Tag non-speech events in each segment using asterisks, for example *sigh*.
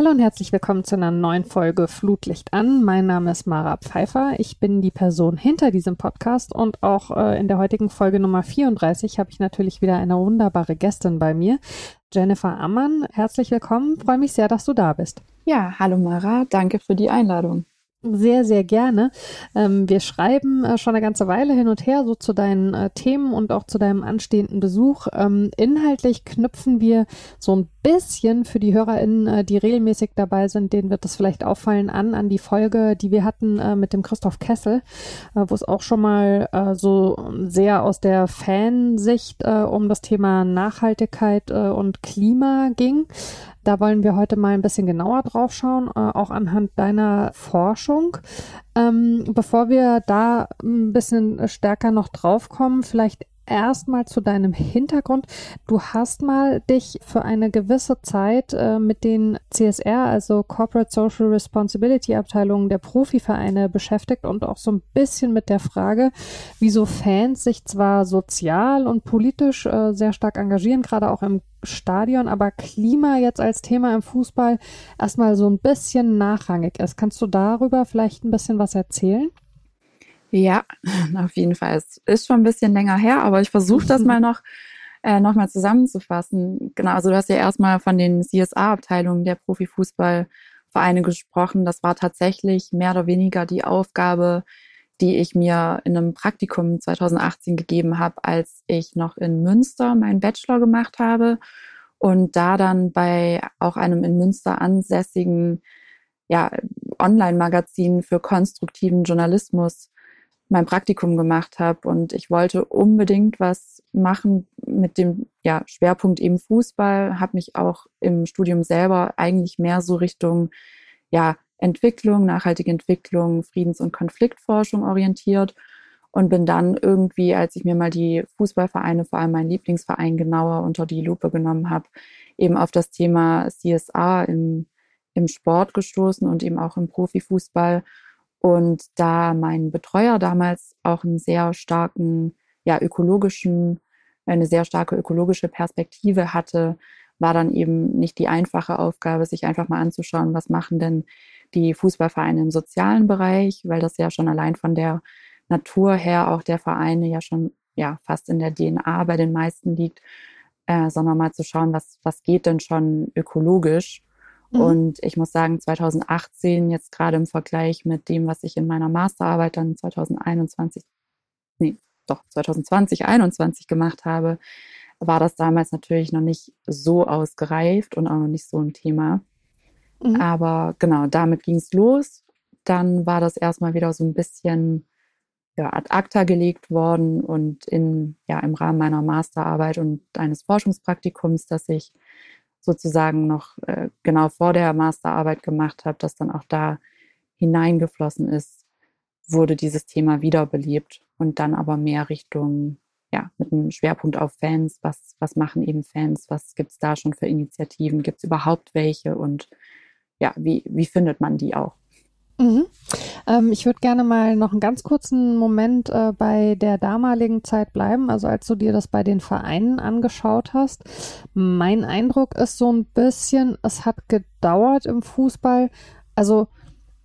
Hallo und herzlich willkommen zu einer neuen Folge Flutlicht an. Mein Name ist Mara Pfeiffer. Ich bin die Person hinter diesem Podcast und auch äh, in der heutigen Folge Nummer 34 habe ich natürlich wieder eine wunderbare Gästin bei mir. Jennifer Ammann, herzlich willkommen. Freue mich sehr, dass du da bist. Ja, hallo Mara, danke für die Einladung. Sehr, sehr gerne. Ähm, wir schreiben äh, schon eine ganze Weile hin und her so zu deinen äh, Themen und auch zu deinem anstehenden Besuch. Ähm, inhaltlich knüpfen wir so ein bisschen für die HörerInnen, äh, die regelmäßig dabei sind, denen wird das vielleicht auffallen, an, an die Folge, die wir hatten äh, mit dem Christoph Kessel, äh, wo es auch schon mal äh, so sehr aus der Fansicht um das Thema Nachhaltigkeit und Klima ging. Da wollen wir heute mal ein bisschen genauer drauf schauen, auch anhand deiner Forschung. Ähm, bevor wir da ein bisschen stärker noch drauf kommen, vielleicht erstmal zu deinem Hintergrund. Du hast mal dich für eine gewisse Zeit äh, mit den CSR, also Corporate Social Responsibility Abteilungen der Profivereine beschäftigt und auch so ein bisschen mit der Frage, wieso Fans sich zwar sozial und politisch äh, sehr stark engagieren, gerade auch im Stadion, aber Klima jetzt als Thema im Fußball erstmal so ein bisschen nachrangig ist. Kannst du darüber vielleicht ein bisschen was erzählen? Ja, *laughs* auf jeden Fall. Es ist schon ein bisschen länger her, aber ich versuche das mal *laughs* noch, äh, noch mal zusammenzufassen. Genau, also du hast ja erstmal von den CSA-Abteilungen der Profifußballvereine gesprochen. Das war tatsächlich mehr oder weniger die Aufgabe, die ich mir in einem Praktikum 2018 gegeben habe, als ich noch in Münster meinen Bachelor gemacht habe und da dann bei auch einem in Münster ansässigen ja, Online-Magazin für konstruktiven Journalismus mein Praktikum gemacht habe und ich wollte unbedingt was machen mit dem ja, Schwerpunkt eben Fußball, habe mich auch im Studium selber eigentlich mehr so Richtung ja, Entwicklung, nachhaltige Entwicklung, Friedens- und Konfliktforschung orientiert und bin dann irgendwie, als ich mir mal die Fußballvereine, vor allem meinen Lieblingsverein genauer unter die Lupe genommen habe, eben auf das Thema CSA im, im Sport gestoßen und eben auch im Profifußball und da mein Betreuer damals auch einen sehr starken, ja, ökologischen, eine sehr starke ökologische Perspektive hatte, war dann eben nicht die einfache Aufgabe, sich einfach mal anzuschauen, was machen denn die Fußballvereine im sozialen Bereich, weil das ja schon allein von der Natur her auch der Vereine ja schon ja fast in der DNA bei den meisten liegt, äh, sondern mal zu schauen, was, was geht denn schon ökologisch Mhm. Und ich muss sagen, 2018, jetzt gerade im Vergleich mit dem, was ich in meiner Masterarbeit dann 2021, nee, doch 2020, 2021 gemacht habe, war das damals natürlich noch nicht so ausgereift und auch noch nicht so ein Thema. Mhm. Aber genau, damit ging es los. Dann war das erstmal wieder so ein bisschen ja, ad acta gelegt worden und in, ja, im Rahmen meiner Masterarbeit und eines Forschungspraktikums, das ich sozusagen noch äh, genau vor der Masterarbeit gemacht habe, das dann auch da hineingeflossen ist, wurde dieses Thema wiederbelebt und dann aber mehr Richtung, ja, mit einem Schwerpunkt auf Fans. Was, was machen eben Fans? Was gibt es da schon für Initiativen? Gibt es überhaupt welche? Und ja, wie, wie findet man die auch? Mhm. Ähm, ich würde gerne mal noch einen ganz kurzen Moment äh, bei der damaligen Zeit bleiben, also als du dir das bei den Vereinen angeschaut hast. Mein Eindruck ist so ein bisschen, es hat gedauert im Fußball. Also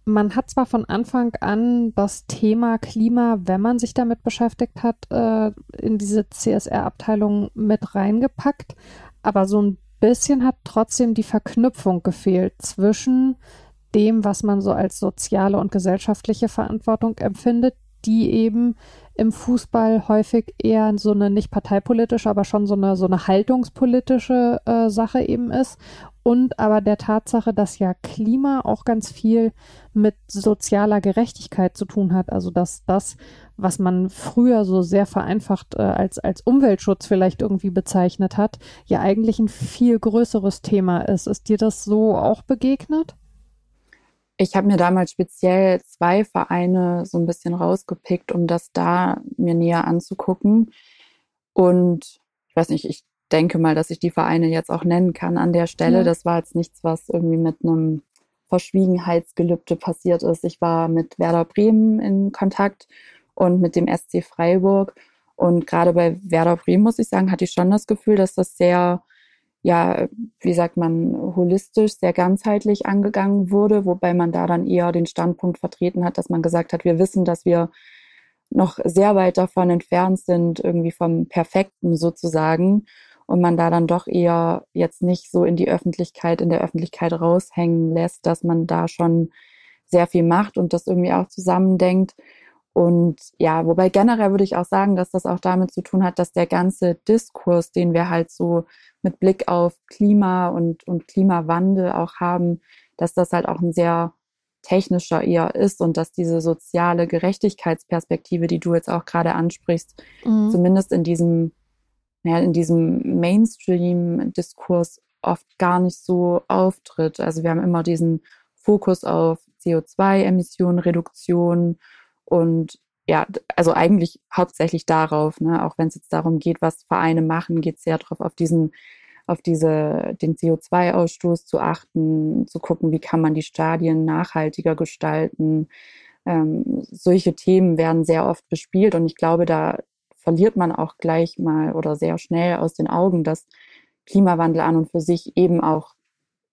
man hat zwar von Anfang an das Thema Klima, wenn man sich damit beschäftigt hat, äh, in diese CSR-Abteilung mit reingepackt, aber so ein bisschen hat trotzdem die Verknüpfung gefehlt zwischen dem, was man so als soziale und gesellschaftliche Verantwortung empfindet, die eben im Fußball häufig eher so eine nicht parteipolitische, aber schon so eine, so eine haltungspolitische äh, Sache eben ist. Und aber der Tatsache, dass ja Klima auch ganz viel mit sozialer Gerechtigkeit zu tun hat. Also dass das, was man früher so sehr vereinfacht äh, als, als Umweltschutz vielleicht irgendwie bezeichnet hat, ja eigentlich ein viel größeres Thema ist. Ist dir das so auch begegnet? Ich habe mir damals speziell zwei Vereine so ein bisschen rausgepickt, um das da mir näher anzugucken. Und ich weiß nicht, ich denke mal, dass ich die Vereine jetzt auch nennen kann an der Stelle. Ja. Das war jetzt nichts, was irgendwie mit einem Verschwiegenheitsgelübde passiert ist. Ich war mit Werder Bremen in Kontakt und mit dem SC Freiburg. Und gerade bei Werder Bremen, muss ich sagen, hatte ich schon das Gefühl, dass das sehr ja, wie sagt man, holistisch, sehr ganzheitlich angegangen wurde, wobei man da dann eher den Standpunkt vertreten hat, dass man gesagt hat, wir wissen, dass wir noch sehr weit davon entfernt sind, irgendwie vom Perfekten sozusagen. Und man da dann doch eher jetzt nicht so in die Öffentlichkeit, in der Öffentlichkeit raushängen lässt, dass man da schon sehr viel macht und das irgendwie auch zusammendenkt. Und ja, wobei generell würde ich auch sagen, dass das auch damit zu tun hat, dass der ganze Diskurs, den wir halt so mit Blick auf Klima und, und Klimawandel auch haben, dass das halt auch ein sehr technischer eher ist und dass diese soziale Gerechtigkeitsperspektive, die du jetzt auch gerade ansprichst, mhm. zumindest in diesem, ja, in diesem Mainstream-Diskurs oft gar nicht so auftritt. Also wir haben immer diesen Fokus auf CO2-Emissionen, Reduktion und ja, also eigentlich hauptsächlich darauf, ne? auch wenn es jetzt darum geht, was Vereine machen, geht es sehr darauf, auf diesen, auf diese, den CO2-Ausstoß zu achten, zu gucken, wie kann man die Stadien nachhaltiger gestalten. Ähm, solche Themen werden sehr oft bespielt und ich glaube, da verliert man auch gleich mal oder sehr schnell aus den Augen, dass Klimawandel an und für sich eben auch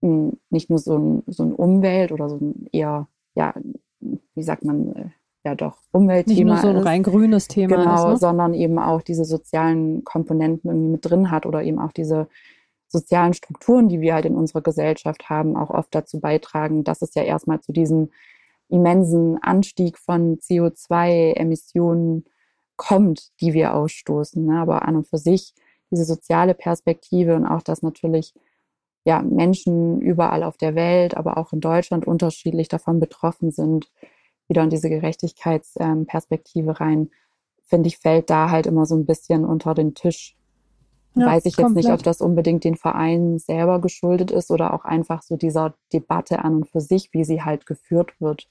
hm, nicht nur so ein, so ein Umwelt oder so ein eher, ja, wie sagt man, äh, ja doch Umweltthema Nicht nur so ein rein grünes Thema genau, ist, ne? sondern eben auch diese sozialen Komponenten irgendwie mit drin hat oder eben auch diese sozialen Strukturen, die wir halt in unserer Gesellschaft haben, auch oft dazu beitragen, dass es ja erstmal zu diesem immensen Anstieg von CO2-Emissionen kommt, die wir ausstoßen. Ne? Aber an und für sich diese soziale Perspektive und auch, dass natürlich ja, Menschen überall auf der Welt, aber auch in Deutschland unterschiedlich davon betroffen sind, wieder in diese Gerechtigkeitsperspektive rein, finde ich, fällt da halt immer so ein bisschen unter den Tisch. Ja, Weiß ich jetzt komplett. nicht, ob das unbedingt den Vereinen selber geschuldet ist oder auch einfach so dieser Debatte an und für sich, wie sie halt geführt wird.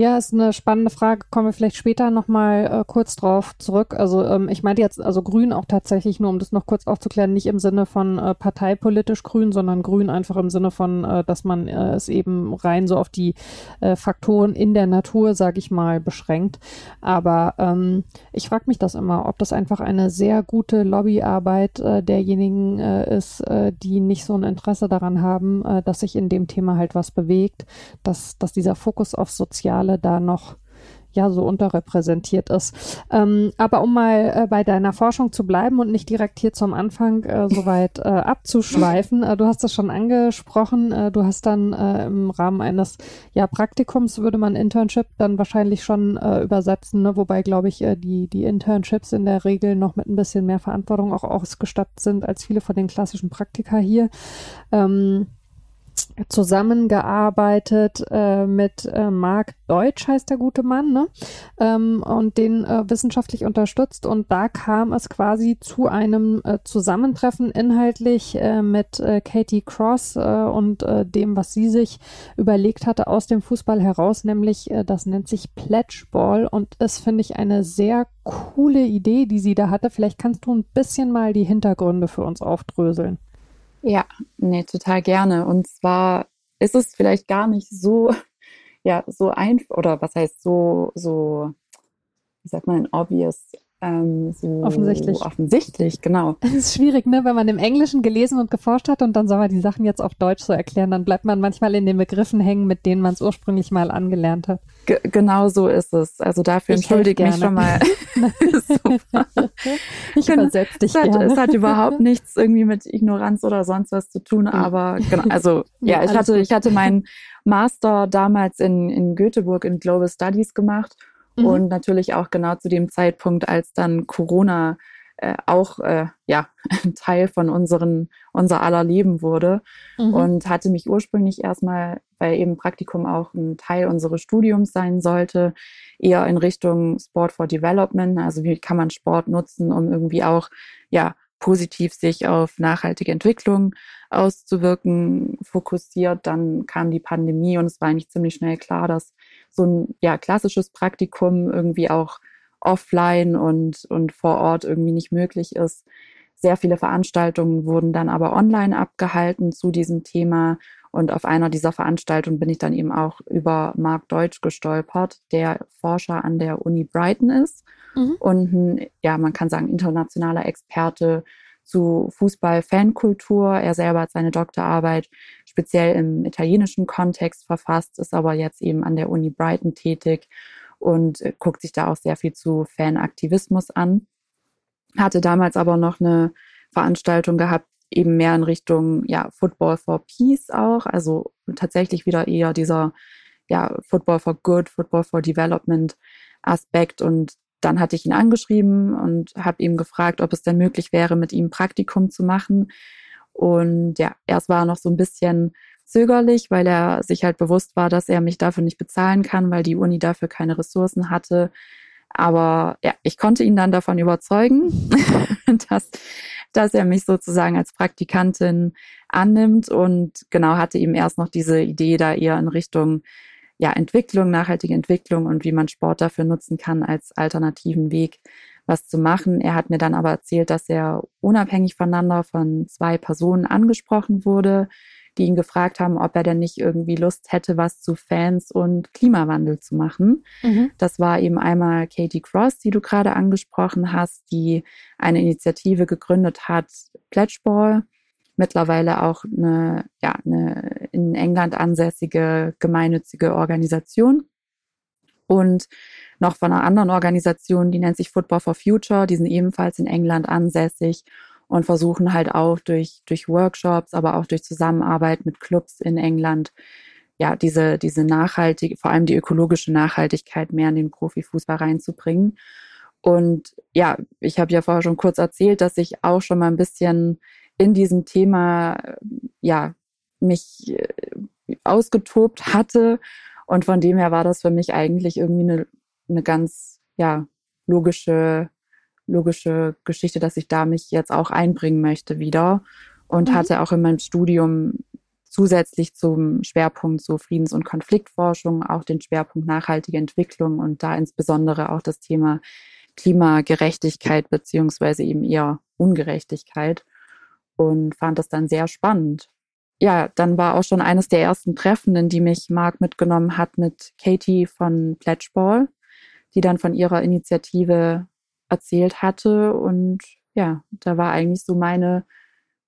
Ja, ist eine spannende Frage. Kommen wir vielleicht später nochmal äh, kurz drauf zurück. Also ähm, ich meinte jetzt, also Grün auch tatsächlich, nur um das noch kurz aufzuklären, nicht im Sinne von äh, parteipolitisch Grün, sondern Grün einfach im Sinne von, äh, dass man äh, es eben rein so auf die äh, Faktoren in der Natur, sage ich mal, beschränkt. Aber ähm, ich frage mich das immer, ob das einfach eine sehr gute Lobbyarbeit äh, derjenigen äh, ist, äh, die nicht so ein Interesse daran haben, äh, dass sich in dem Thema halt was bewegt, dass, dass dieser Fokus auf Soziale da noch ja so unterrepräsentiert ist. Ähm, aber um mal äh, bei deiner Forschung zu bleiben und nicht direkt hier zum Anfang äh, soweit äh, abzuschweifen, äh, du hast das schon angesprochen, äh, du hast dann äh, im Rahmen eines ja, Praktikums, würde man Internship dann wahrscheinlich schon äh, übersetzen, ne? wobei glaube ich die, die Internships in der Regel noch mit ein bisschen mehr Verantwortung auch ausgestattet sind als viele von den klassischen Praktika hier. Ähm, zusammengearbeitet äh, mit äh, Marc Deutsch, heißt der gute Mann, ne? Ähm, und den äh, wissenschaftlich unterstützt. Und da kam es quasi zu einem äh, Zusammentreffen inhaltlich äh, mit äh, Katie Cross und dem, was sie sich überlegt hatte aus dem Fußball heraus, nämlich das nennt sich Pledge Ball. Und das finde ich eine sehr coole Idee, die sie da hatte. Vielleicht kannst du ein bisschen mal die Hintergründe für uns aufdröseln. Ja, nee, total gerne. Und zwar ist es vielleicht gar nicht so, *laughs* ja, so einfach, oder was heißt so, so, wie sagt man, obvious, ähm, so offensichtlich. Offensichtlich, genau. *laughs* Es ist schwierig, ne? Wenn man im Englischen gelesen und geforscht hat und dann soll man die Sachen jetzt auf Deutsch so erklären, dann bleibt man manchmal in den Begriffen hängen, mit denen man es ursprünglich mal angelernt hat. G genau so ist es. Also dafür ich entschuldige mich schon mal. *laughs* ich versetze dich es hat. Es hat überhaupt *laughs* nichts irgendwie mit Ignoranz oder sonst was zu tun, aber genau, also ja, ich hatte, ich hatte meinen Master damals in, in Göteborg in Global Studies gemacht Mhm. Und natürlich auch genau zu dem Zeitpunkt, als dann Corona äh, auch äh, ja ein *laughs* Teil von unseren unser aller Leben wurde mhm. und hatte mich ursprünglich erstmal, weil eben Praktikum auch ein Teil unseres Studiums sein sollte, eher in Richtung Sport for Development, also wie kann man Sport nutzen, um irgendwie auch ja positiv sich auf nachhaltige Entwicklung auszuwirken, fokussiert. Dann kam die Pandemie und es war eigentlich ziemlich schnell klar, dass so ein ja, klassisches Praktikum irgendwie auch offline und, und vor Ort irgendwie nicht möglich ist. Sehr viele Veranstaltungen wurden dann aber online abgehalten zu diesem Thema. Und auf einer dieser Veranstaltungen bin ich dann eben auch über Marc Deutsch gestolpert, der Forscher an der Uni Brighton ist mhm. und ein, ja, man kann sagen, internationaler Experte zu Fußball-Fankultur. Er selber hat seine Doktorarbeit speziell im italienischen Kontext verfasst, ist aber jetzt eben an der Uni Brighton tätig und guckt sich da auch sehr viel zu Fanaktivismus an. Hatte damals aber noch eine Veranstaltung gehabt, eben mehr in Richtung ja, Football for Peace auch, also tatsächlich wieder eher dieser ja, Football for Good, Football for Development Aspekt und dann hatte ich ihn angeschrieben und habe ihm gefragt, ob es denn möglich wäre, mit ihm Praktikum zu machen. Und ja, erst war er noch so ein bisschen zögerlich, weil er sich halt bewusst war, dass er mich dafür nicht bezahlen kann, weil die Uni dafür keine Ressourcen hatte. Aber ja, ich konnte ihn dann davon überzeugen, *laughs* dass, dass er mich sozusagen als Praktikantin annimmt und genau hatte ihm erst noch diese Idee da eher in Richtung ja, Entwicklung, nachhaltige Entwicklung und wie man Sport dafür nutzen kann als alternativen Weg, was zu machen. Er hat mir dann aber erzählt, dass er unabhängig voneinander von zwei Personen angesprochen wurde, die ihn gefragt haben, ob er denn nicht irgendwie Lust hätte, was zu Fans und Klimawandel zu machen. Mhm. Das war eben einmal Katie Cross, die du gerade angesprochen hast, die eine Initiative gegründet hat, Pledgeball mittlerweile auch eine, ja, eine in England ansässige gemeinnützige Organisation. Und noch von einer anderen Organisation, die nennt sich Football for Future, die sind ebenfalls in England ansässig und versuchen halt auch durch, durch Workshops, aber auch durch Zusammenarbeit mit Clubs in England, ja, diese, diese nachhaltige, vor allem die ökologische Nachhaltigkeit mehr in den Profifußball reinzubringen. Und ja, ich habe ja vorher schon kurz erzählt, dass ich auch schon mal ein bisschen in diesem Thema ja mich äh, ausgetobt hatte und von dem her war das für mich eigentlich irgendwie eine, eine ganz ja logische logische Geschichte, dass ich da mich jetzt auch einbringen möchte wieder und mhm. hatte auch in meinem Studium zusätzlich zum Schwerpunkt so Friedens- und Konfliktforschung auch den Schwerpunkt nachhaltige Entwicklung und da insbesondere auch das Thema Klimagerechtigkeit beziehungsweise eben eher Ungerechtigkeit und fand das dann sehr spannend. Ja, dann war auch schon eines der ersten Treffenden, die mich Marc mitgenommen hat mit Katie von Pledgeball, die dann von ihrer Initiative erzählt hatte. Und ja, da war eigentlich so meine,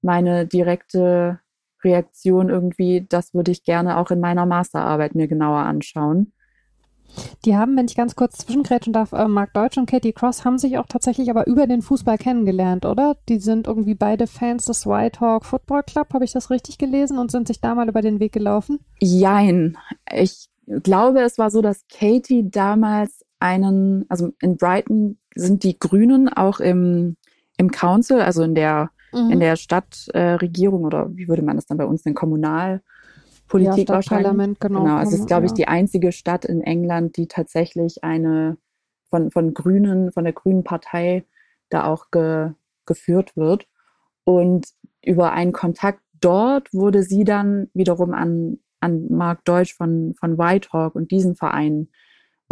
meine direkte Reaktion irgendwie, das würde ich gerne auch in meiner Masterarbeit mir genauer anschauen. Die haben, wenn ich ganz kurz zwischengrätschen darf, äh, Mark Deutsch und Katie Cross haben sich auch tatsächlich aber über den Fußball kennengelernt, oder? Die sind irgendwie beide Fans des White Hawk Football Club, habe ich das richtig gelesen, und sind sich da mal über den Weg gelaufen? Jein. Ich glaube, es war so, dass Katie damals einen, also in Brighton sind die Grünen auch im, im Council, also in der, mhm. in der Stadtregierung äh, oder wie würde man das dann bei uns nennen, Kommunal, Politik ja, wahrscheinlich. Genau, genau. Also es ist, glaube ich, die einzige Stadt in England, die tatsächlich eine von, von Grünen, von der Grünen Partei da auch ge, geführt wird. Und über einen Kontakt dort wurde sie dann wiederum an, an Mark Deutsch von, von Whitehawk und diesen Verein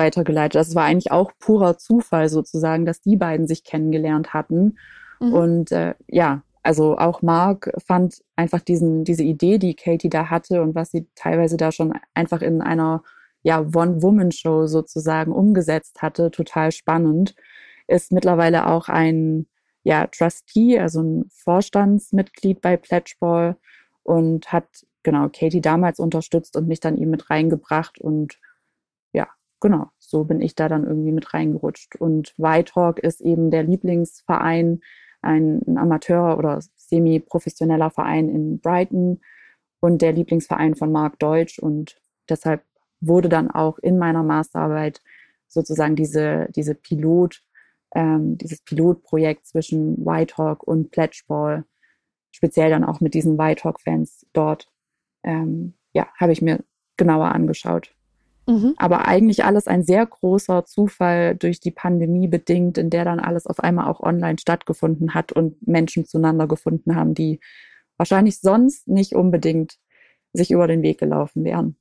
weitergeleitet. Das war eigentlich auch purer Zufall sozusagen, dass die beiden sich kennengelernt hatten. Mhm. Und äh, ja, also auch Mark fand einfach diesen, diese Idee, die Katie da hatte und was sie teilweise da schon einfach in einer ja, One-Woman-Show sozusagen umgesetzt hatte, total spannend. Ist mittlerweile auch ein ja, Trustee, also ein Vorstandsmitglied bei Pledgeball und hat genau Katie damals unterstützt und mich dann eben mit reingebracht und genau, so bin ich da dann irgendwie mit reingerutscht. Und Whitehawk ist eben der Lieblingsverein ein, ein Amateur- oder semi-professioneller Verein in Brighton und der Lieblingsverein von Mark Deutsch. Und deshalb wurde dann auch in meiner Masterarbeit sozusagen diese, diese Pilot, ähm, dieses Pilotprojekt zwischen Whitehawk und Pledgeball, speziell dann auch mit diesen Whitehawk-Fans dort, ähm, ja, habe ich mir genauer angeschaut. Mhm. Aber eigentlich alles ein sehr großer Zufall durch die Pandemie bedingt, in der dann alles auf einmal auch online stattgefunden hat und Menschen zueinander gefunden haben, die wahrscheinlich sonst nicht unbedingt sich über den Weg gelaufen wären.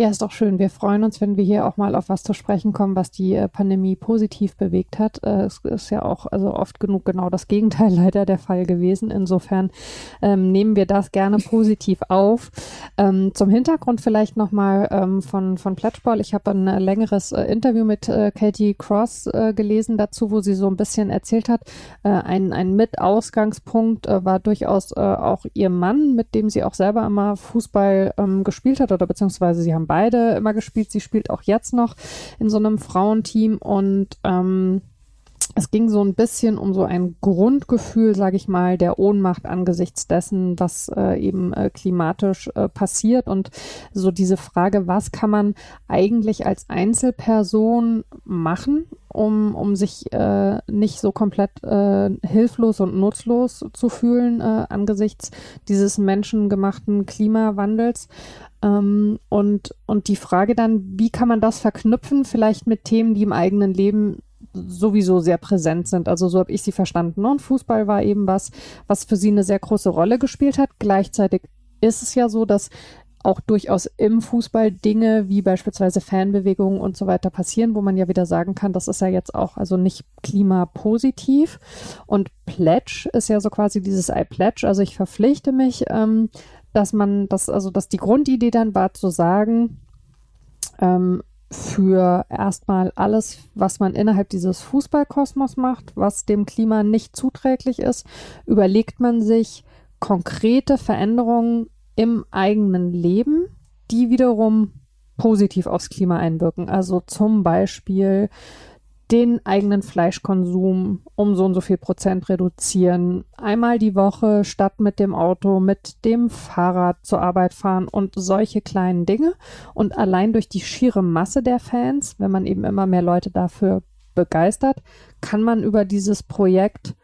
Ja, ist doch schön. Wir freuen uns, wenn wir hier auch mal auf was zu sprechen kommen, was die äh, Pandemie positiv bewegt hat. Äh, es ist ja auch also oft genug genau das Gegenteil *laughs* leider der Fall gewesen. Insofern ähm, nehmen wir das gerne *laughs* positiv auf. Ähm, zum Hintergrund vielleicht nochmal ähm, von, von Pletschball. Ich habe ein äh, längeres äh, Interview mit Katie Cross gelesen dazu, wo sie so ein bisschen erzählt hat. Ein, ein Mitausgangspunkt war durchaus auch ihr Mann, mit dem sie auch selber immer Fußball ähm, gespielt hat oder beziehungsweise sie haben beide immer gespielt. Sie spielt auch jetzt noch in so einem Frauenteam und ähm, es ging so ein bisschen um so ein Grundgefühl, sage ich mal, der Ohnmacht angesichts dessen, was äh, eben äh, klimatisch äh, passiert und so diese Frage, was kann man eigentlich als Einzelperson machen, um, um sich äh, nicht so komplett äh, hilflos und nutzlos zu fühlen äh, angesichts dieses menschengemachten Klimawandels. Ähm, und, und die Frage dann, wie kann man das verknüpfen, vielleicht mit Themen, die im eigenen Leben sowieso sehr präsent sind. Also so habe ich sie verstanden. Und Fußball war eben was, was für sie eine sehr große Rolle gespielt hat. Gleichzeitig ist es ja so, dass auch durchaus im Fußball Dinge wie beispielsweise Fanbewegungen und so weiter passieren, wo man ja wieder sagen kann, das ist ja jetzt auch also nicht klimapositiv. Und Pledge ist ja so quasi dieses I pledge, also ich verpflichte mich, ähm, dass man das, also dass die Grundidee dann war zu sagen, ähm, für erstmal alles, was man innerhalb dieses Fußballkosmos macht, was dem Klima nicht zuträglich ist, überlegt man sich konkrete Veränderungen im eigenen Leben, die wiederum positiv aufs Klima einwirken. Also zum Beispiel den eigenen Fleischkonsum um so und so viel Prozent reduzieren. Einmal die Woche statt mit dem Auto, mit dem Fahrrad zur Arbeit fahren und solche kleinen Dinge. Und allein durch die schiere Masse der Fans, wenn man eben immer mehr Leute dafür begeistert, kann man über dieses Projekt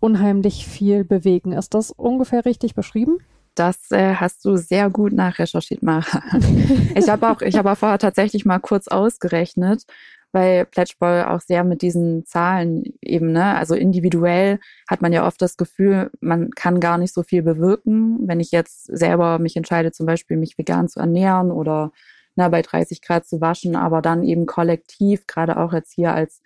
unheimlich viel bewegen. Ist das ungefähr richtig beschrieben? Das äh, hast du sehr gut nachrecherchiert, Mara. *laughs* ich habe auch, ich habe auch vorher tatsächlich mal kurz ausgerechnet, weil Pledgeball auch sehr mit diesen Zahlen eben, ne, also individuell hat man ja oft das Gefühl, man kann gar nicht so viel bewirken. Wenn ich jetzt selber mich entscheide, zum Beispiel mich vegan zu ernähren oder ne, bei 30 Grad zu waschen, aber dann eben kollektiv, gerade auch jetzt hier als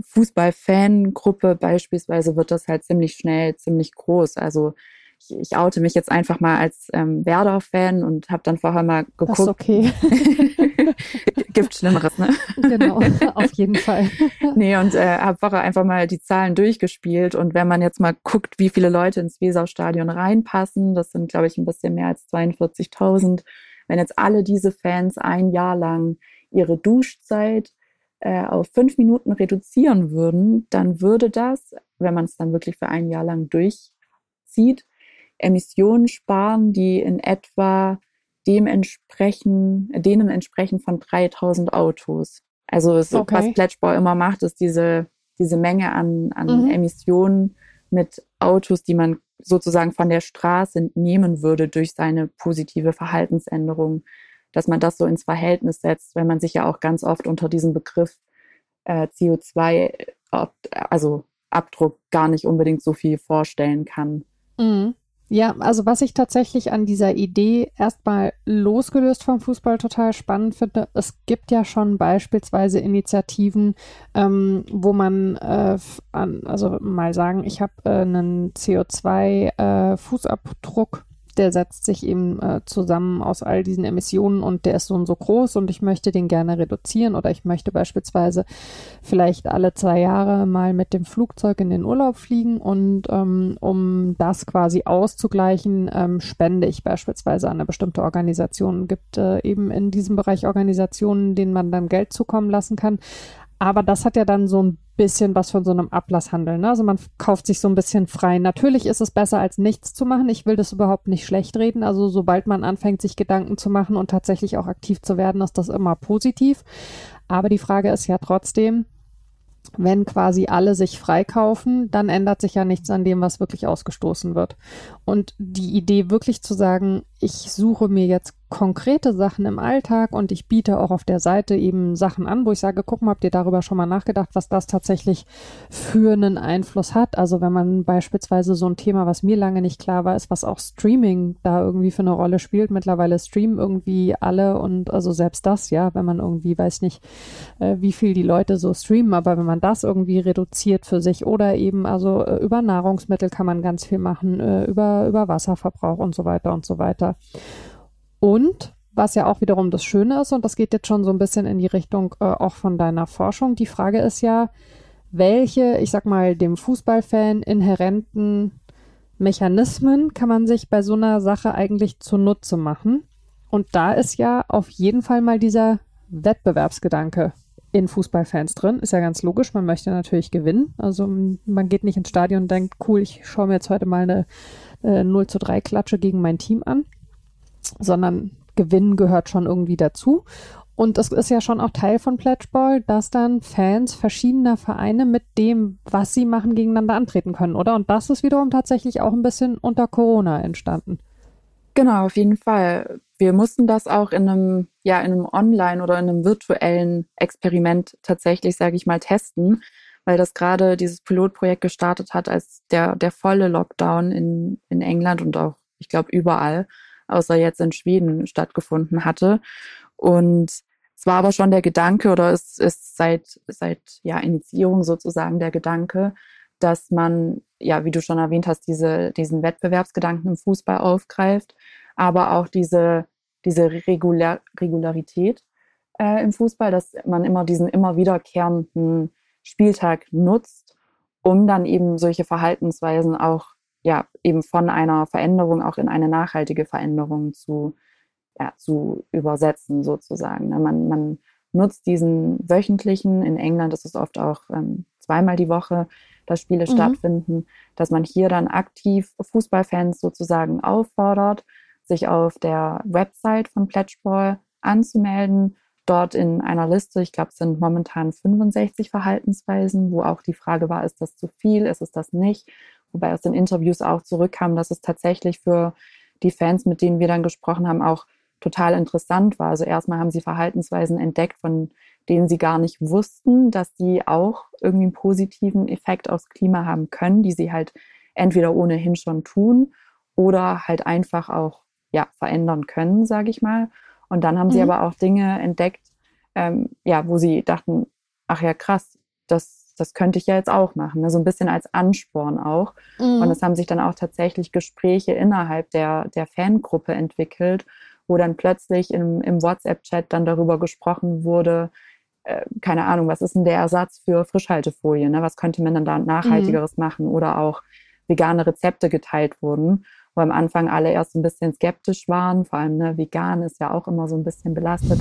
Fußball-Fan-Gruppe beispielsweise, wird das halt ziemlich schnell, ziemlich groß. Also ich, ich oute mich jetzt einfach mal als ähm, Werder-Fan und habe dann vorher mal geguckt. Das ist okay. *laughs* *laughs* Gibt Schlimmeres, ne? Genau, auf jeden Fall. *laughs* nee, und äh, habe vorher einfach mal die Zahlen durchgespielt. Und wenn man jetzt mal guckt, wie viele Leute ins Weserstadion reinpassen, das sind, glaube ich, ein bisschen mehr als 42.000. Wenn jetzt alle diese Fans ein Jahr lang ihre Duschzeit äh, auf fünf Minuten reduzieren würden, dann würde das, wenn man es dann wirklich für ein Jahr lang durchzieht, Emissionen sparen, die in etwa dem entsprechen, denen entsprechen von 3000 Autos. Also es, okay. was Pledgeball immer macht, ist diese, diese Menge an, an mhm. Emissionen mit Autos, die man sozusagen von der Straße nehmen würde durch seine positive Verhaltensänderung, dass man das so ins Verhältnis setzt, wenn man sich ja auch ganz oft unter diesem Begriff äh, CO2, also Abdruck, gar nicht unbedingt so viel vorstellen kann. Mhm. Ja, also was ich tatsächlich an dieser Idee erstmal losgelöst vom Fußball total spannend finde, es gibt ja schon beispielsweise Initiativen, ähm, wo man äh, an, also mal sagen, ich habe äh, einen CO2-Fußabdruck äh, der setzt sich eben äh, zusammen aus all diesen Emissionen und der ist so und so groß und ich möchte den gerne reduzieren oder ich möchte beispielsweise vielleicht alle zwei Jahre mal mit dem Flugzeug in den Urlaub fliegen und ähm, um das quasi auszugleichen, ähm, spende ich beispielsweise an eine bestimmte Organisation. Gibt äh, eben in diesem Bereich Organisationen, denen man dann Geld zukommen lassen kann. Aber das hat ja dann so ein bisschen was von so einem Ablasshandel. Ne? Also man kauft sich so ein bisschen frei. Natürlich ist es besser, als nichts zu machen. Ich will das überhaupt nicht schlecht reden. Also sobald man anfängt, sich Gedanken zu machen und tatsächlich auch aktiv zu werden, ist das immer positiv. Aber die Frage ist ja trotzdem, wenn quasi alle sich freikaufen, dann ändert sich ja nichts an dem, was wirklich ausgestoßen wird. Und die Idee wirklich zu sagen, ich suche mir jetzt konkrete Sachen im Alltag und ich biete auch auf der Seite eben Sachen an, wo ich sage, guck mal, habt ihr darüber schon mal nachgedacht, was das tatsächlich für einen Einfluss hat? Also wenn man beispielsweise so ein Thema, was mir lange nicht klar war, ist, was auch Streaming da irgendwie für eine Rolle spielt. Mittlerweile streamen irgendwie alle und also selbst das, ja, wenn man irgendwie weiß nicht, äh, wie viel die Leute so streamen, aber wenn man das irgendwie reduziert für sich oder eben also äh, über Nahrungsmittel kann man ganz viel machen, äh, über, über Wasserverbrauch und so weiter und so weiter. Und was ja auch wiederum das Schöne ist, und das geht jetzt schon so ein bisschen in die Richtung äh, auch von deiner Forschung. Die Frage ist ja, welche, ich sag mal, dem Fußballfan inhärenten Mechanismen kann man sich bei so einer Sache eigentlich zunutze machen? Und da ist ja auf jeden Fall mal dieser Wettbewerbsgedanke in Fußballfans drin. Ist ja ganz logisch, man möchte natürlich gewinnen. Also man geht nicht ins Stadion und denkt, cool, ich schaue mir jetzt heute mal eine äh, 0 zu 3 Klatsche gegen mein Team an sondern Gewinnen gehört schon irgendwie dazu. Und es ist ja schon auch Teil von Pledgeball, dass dann Fans verschiedener Vereine mit dem, was sie machen, gegeneinander antreten können, oder? Und das ist wiederum tatsächlich auch ein bisschen unter Corona entstanden. Genau, auf jeden Fall. Wir mussten das auch in einem, ja, in einem Online- oder in einem virtuellen Experiment tatsächlich, sage ich mal, testen, weil das gerade dieses Pilotprojekt gestartet hat, als der, der volle Lockdown in, in England und auch, ich glaube, überall außer jetzt in Schweden stattgefunden hatte. Und es war aber schon der Gedanke oder es ist seit, seit ja, Initiierung sozusagen der Gedanke, dass man, ja, wie du schon erwähnt hast, diese, diesen Wettbewerbsgedanken im Fußball aufgreift, aber auch diese, diese Regular, Regularität äh, im Fußball, dass man immer diesen immer wiederkehrenden Spieltag nutzt, um dann eben solche Verhaltensweisen auch ja, eben von einer Veränderung auch in eine nachhaltige Veränderung zu, ja, zu übersetzen, sozusagen. Ne? Man, man nutzt diesen wöchentlichen, in England ist es oft auch ähm, zweimal die Woche, dass Spiele mhm. stattfinden, dass man hier dann aktiv Fußballfans sozusagen auffordert, sich auf der Website von Pledgeball anzumelden. Dort in einer Liste, ich glaube, es sind momentan 65 Verhaltensweisen, wo auch die Frage war, ist das zu viel, ist es das nicht? Wobei aus den Interviews auch zurückkam, dass es tatsächlich für die Fans, mit denen wir dann gesprochen haben, auch total interessant war. Also erstmal haben sie Verhaltensweisen entdeckt, von denen sie gar nicht wussten, dass die auch irgendwie einen positiven Effekt aufs Klima haben können, die sie halt entweder ohnehin schon tun oder halt einfach auch ja, verändern können, sage ich mal. Und dann haben mhm. sie aber auch Dinge entdeckt, ähm, ja, wo sie dachten, ach ja, krass, das das könnte ich ja jetzt auch machen, ne? so ein bisschen als Ansporn auch. Mhm. Und es haben sich dann auch tatsächlich Gespräche innerhalb der, der Fangruppe entwickelt, wo dann plötzlich im, im WhatsApp-Chat dann darüber gesprochen wurde, äh, keine Ahnung, was ist denn der Ersatz für Frischhaltefolie? Ne? Was könnte man dann da nachhaltigeres mhm. machen? Oder auch vegane Rezepte geteilt wurden, wo am Anfang alle erst ein bisschen skeptisch waren, vor allem ne, vegan ist ja auch immer so ein bisschen belastet.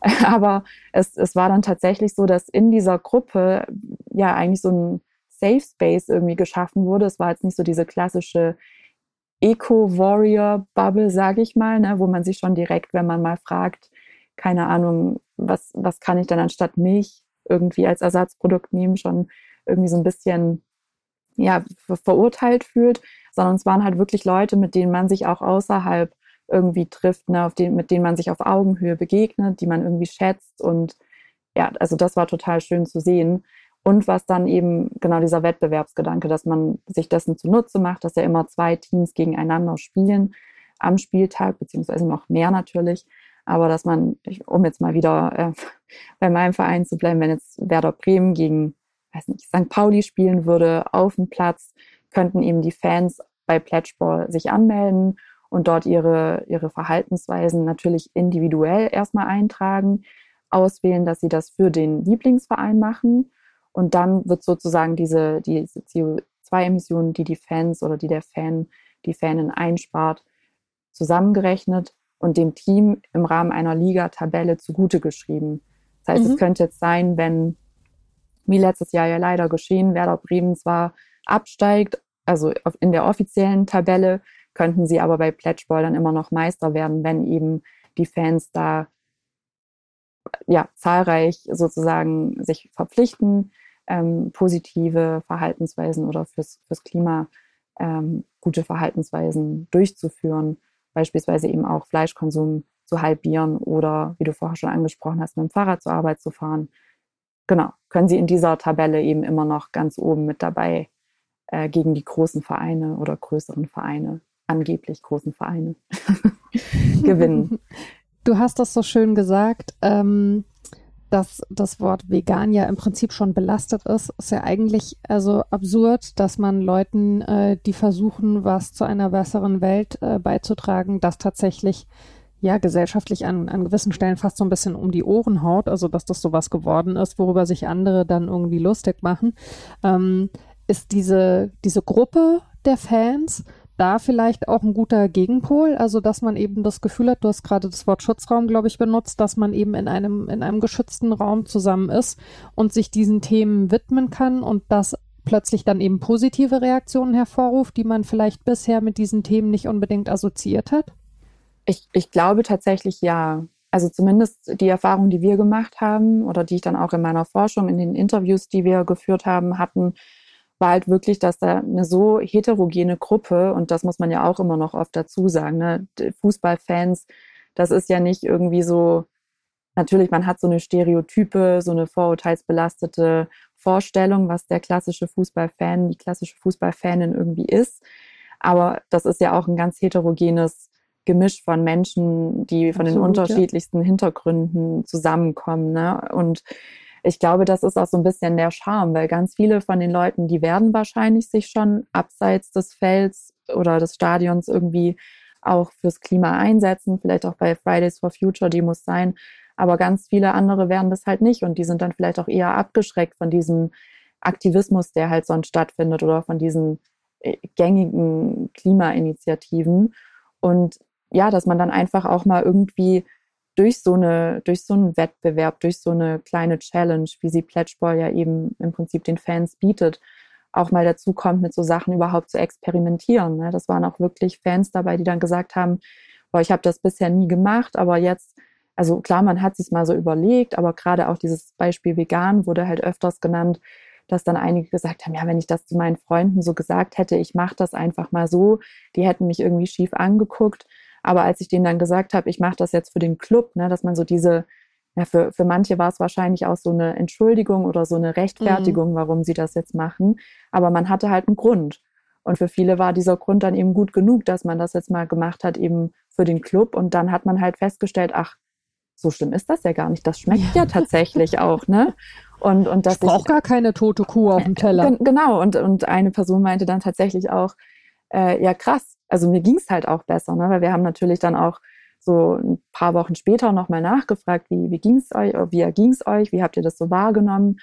*laughs* Aber es, es war dann tatsächlich so, dass in dieser Gruppe ja eigentlich so ein Safe Space irgendwie geschaffen wurde. Es war jetzt nicht so diese klassische Eco-Warrior-Bubble, sage ich mal, ne, wo man sich schon direkt, wenn man mal fragt, keine Ahnung, was, was kann ich denn anstatt Milch irgendwie als Ersatzprodukt nehmen, schon irgendwie so ein bisschen ja, verurteilt fühlt, sondern es waren halt wirklich Leute, mit denen man sich auch außerhalb irgendwie trifft, ne, auf den, mit denen man sich auf Augenhöhe begegnet, die man irgendwie schätzt. Und ja, also das war total schön zu sehen. Und was dann eben genau dieser Wettbewerbsgedanke, dass man sich dessen zunutze macht, dass ja immer zwei Teams gegeneinander spielen am Spieltag, beziehungsweise noch mehr natürlich. Aber dass man, um jetzt mal wieder äh, *laughs* bei meinem Verein zu bleiben, wenn jetzt Werder Bremen gegen, weiß nicht, St. Pauli spielen würde auf dem Platz, könnten eben die Fans bei Pledgeball sich anmelden und dort ihre, ihre Verhaltensweisen natürlich individuell erstmal eintragen, auswählen, dass sie das für den Lieblingsverein machen. Und dann wird sozusagen diese, diese CO2-Emissionen, die die Fans oder die der Fan, die Fanin einspart, zusammengerechnet und dem Team im Rahmen einer Liga-Tabelle zugute geschrieben. Das heißt, mhm. es könnte jetzt sein, wenn, wie letztes Jahr ja leider geschehen, Werder Bremen zwar absteigt, also in der offiziellen Tabelle, könnten sie aber bei Pledgeball dann immer noch Meister werden, wenn eben die Fans da ja, zahlreich sozusagen sich verpflichten, ähm, positive Verhaltensweisen oder fürs, fürs Klima ähm, gute Verhaltensweisen durchzuführen, beispielsweise eben auch Fleischkonsum zu halbieren oder, wie du vorher schon angesprochen hast, mit dem Fahrrad zur Arbeit zu fahren. Genau, können Sie in dieser Tabelle eben immer noch ganz oben mit dabei äh, gegen die großen Vereine oder größeren Vereine, angeblich großen Vereine, *laughs* gewinnen. *laughs* Du hast das so schön gesagt. Ähm, dass das Wort vegan ja im Prinzip schon belastet ist, ist ja eigentlich also absurd, dass man Leuten, äh, die versuchen, was zu einer besseren Welt äh, beizutragen, das tatsächlich ja gesellschaftlich an, an gewissen Stellen fast so ein bisschen um die Ohren haut, also dass das sowas geworden ist, worüber sich andere dann irgendwie lustig machen, ähm, ist diese, diese Gruppe der Fans da vielleicht auch ein guter Gegenpol, also dass man eben das Gefühl hat, du hast gerade das Wort Schutzraum, glaube ich, benutzt, dass man eben in einem, in einem geschützten Raum zusammen ist und sich diesen Themen widmen kann und das plötzlich dann eben positive Reaktionen hervorruft, die man vielleicht bisher mit diesen Themen nicht unbedingt assoziiert hat? Ich, ich glaube tatsächlich ja. Also zumindest die Erfahrung, die wir gemacht haben oder die ich dann auch in meiner Forschung, in den Interviews, die wir geführt haben, hatten, war halt wirklich, dass da eine so heterogene Gruppe, und das muss man ja auch immer noch oft dazu sagen, ne, Fußballfans, das ist ja nicht irgendwie so, natürlich, man hat so eine Stereotype, so eine vorurteilsbelastete Vorstellung, was der klassische Fußballfan, die klassische Fußballfanin irgendwie ist. Aber das ist ja auch ein ganz heterogenes Gemisch von Menschen, die von Absolut, den unterschiedlichsten ja. Hintergründen zusammenkommen. Ne? Und ich glaube, das ist auch so ein bisschen der Charme, weil ganz viele von den Leuten, die werden wahrscheinlich sich schon abseits des Felds oder des Stadions irgendwie auch fürs Klima einsetzen, vielleicht auch bei Fridays for Future Demos sein. Aber ganz viele andere werden das halt nicht und die sind dann vielleicht auch eher abgeschreckt von diesem Aktivismus, der halt sonst stattfindet oder von diesen äh, gängigen Klimainitiativen. Und ja, dass man dann einfach auch mal irgendwie durch so eine, durch so einen Wettbewerb, durch so eine kleine Challenge, wie sie Pledgeball ja eben im Prinzip den Fans bietet, auch mal dazu kommt, mit so Sachen überhaupt zu experimentieren. Ne? Das waren auch wirklich Fans dabei, die dann gesagt haben, boah, ich habe das bisher nie gemacht, aber jetzt, also klar, man hat sich mal so überlegt, aber gerade auch dieses Beispiel vegan wurde halt öfters genannt, dass dann einige gesagt haben, ja, wenn ich das zu meinen Freunden so gesagt hätte, ich mache das einfach mal so, die hätten mich irgendwie schief angeguckt. Aber als ich denen dann gesagt habe, ich mache das jetzt für den Club, ne, dass man so diese, ja, für, für manche war es wahrscheinlich auch so eine Entschuldigung oder so eine Rechtfertigung, mhm. warum sie das jetzt machen. Aber man hatte halt einen Grund. Und für viele war dieser Grund dann eben gut genug, dass man das jetzt mal gemacht hat, eben für den Club. Und dann hat man halt festgestellt, ach, so schlimm ist das ja gar nicht. Das schmeckt ja, ja tatsächlich auch, ne? Und, und dass ich brauche gar keine tote Kuh auf dem Teller. Genau. Und, und eine Person meinte dann tatsächlich auch, äh, ja krass, also mir ging es halt auch besser, ne? weil wir haben natürlich dann auch so ein paar Wochen später nochmal nachgefragt, wie, wie ging es euch, wie ging es euch, wie habt ihr das so wahrgenommen?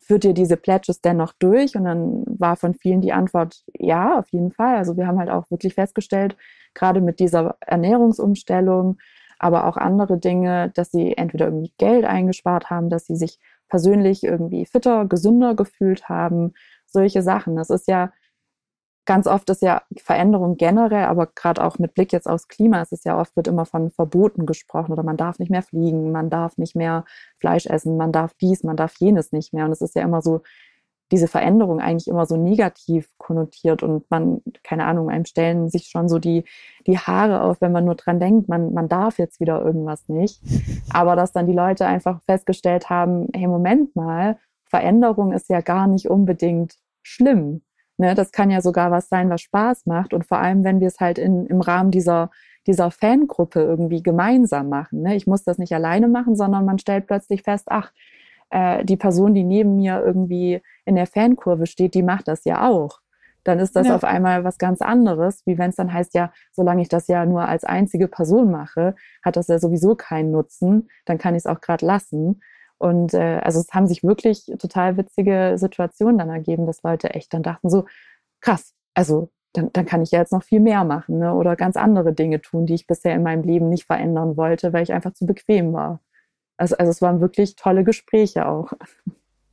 Führt ihr diese Pledges denn noch durch? Und dann war von vielen die Antwort, ja, auf jeden Fall. Also wir haben halt auch wirklich festgestellt, gerade mit dieser Ernährungsumstellung, aber auch andere Dinge, dass sie entweder irgendwie Geld eingespart haben, dass sie sich persönlich irgendwie fitter, gesünder gefühlt haben, solche Sachen. Das ist ja ganz oft ist ja Veränderung generell, aber gerade auch mit Blick jetzt aufs Klima, ist es ja oft wird immer von Verboten gesprochen oder man darf nicht mehr fliegen, man darf nicht mehr Fleisch essen, man darf dies, man darf jenes nicht mehr. Und es ist ja immer so, diese Veränderung eigentlich immer so negativ konnotiert und man, keine Ahnung, einem stellen sich schon so die, die Haare auf, wenn man nur dran denkt, man, man darf jetzt wieder irgendwas nicht. *laughs* Aber dass dann die Leute einfach festgestellt haben, hey, Moment mal, Veränderung ist ja gar nicht unbedingt schlimm. Ne, das kann ja sogar was sein, was Spaß macht. Und vor allem, wenn wir es halt in, im Rahmen dieser, dieser Fangruppe irgendwie gemeinsam machen. Ne? Ich muss das nicht alleine machen, sondern man stellt plötzlich fest, ach, äh, die Person, die neben mir irgendwie in der Fankurve steht, die macht das ja auch. Dann ist das ja. auf einmal was ganz anderes, wie wenn es dann heißt, ja, solange ich das ja nur als einzige Person mache, hat das ja sowieso keinen Nutzen, dann kann ich es auch gerade lassen. Und äh, also es haben sich wirklich total witzige Situationen dann ergeben, dass Leute echt dann dachten so, krass, also dann, dann kann ich ja jetzt noch viel mehr machen ne? oder ganz andere Dinge tun, die ich bisher in meinem Leben nicht verändern wollte, weil ich einfach zu bequem war. Also, also es waren wirklich tolle Gespräche auch.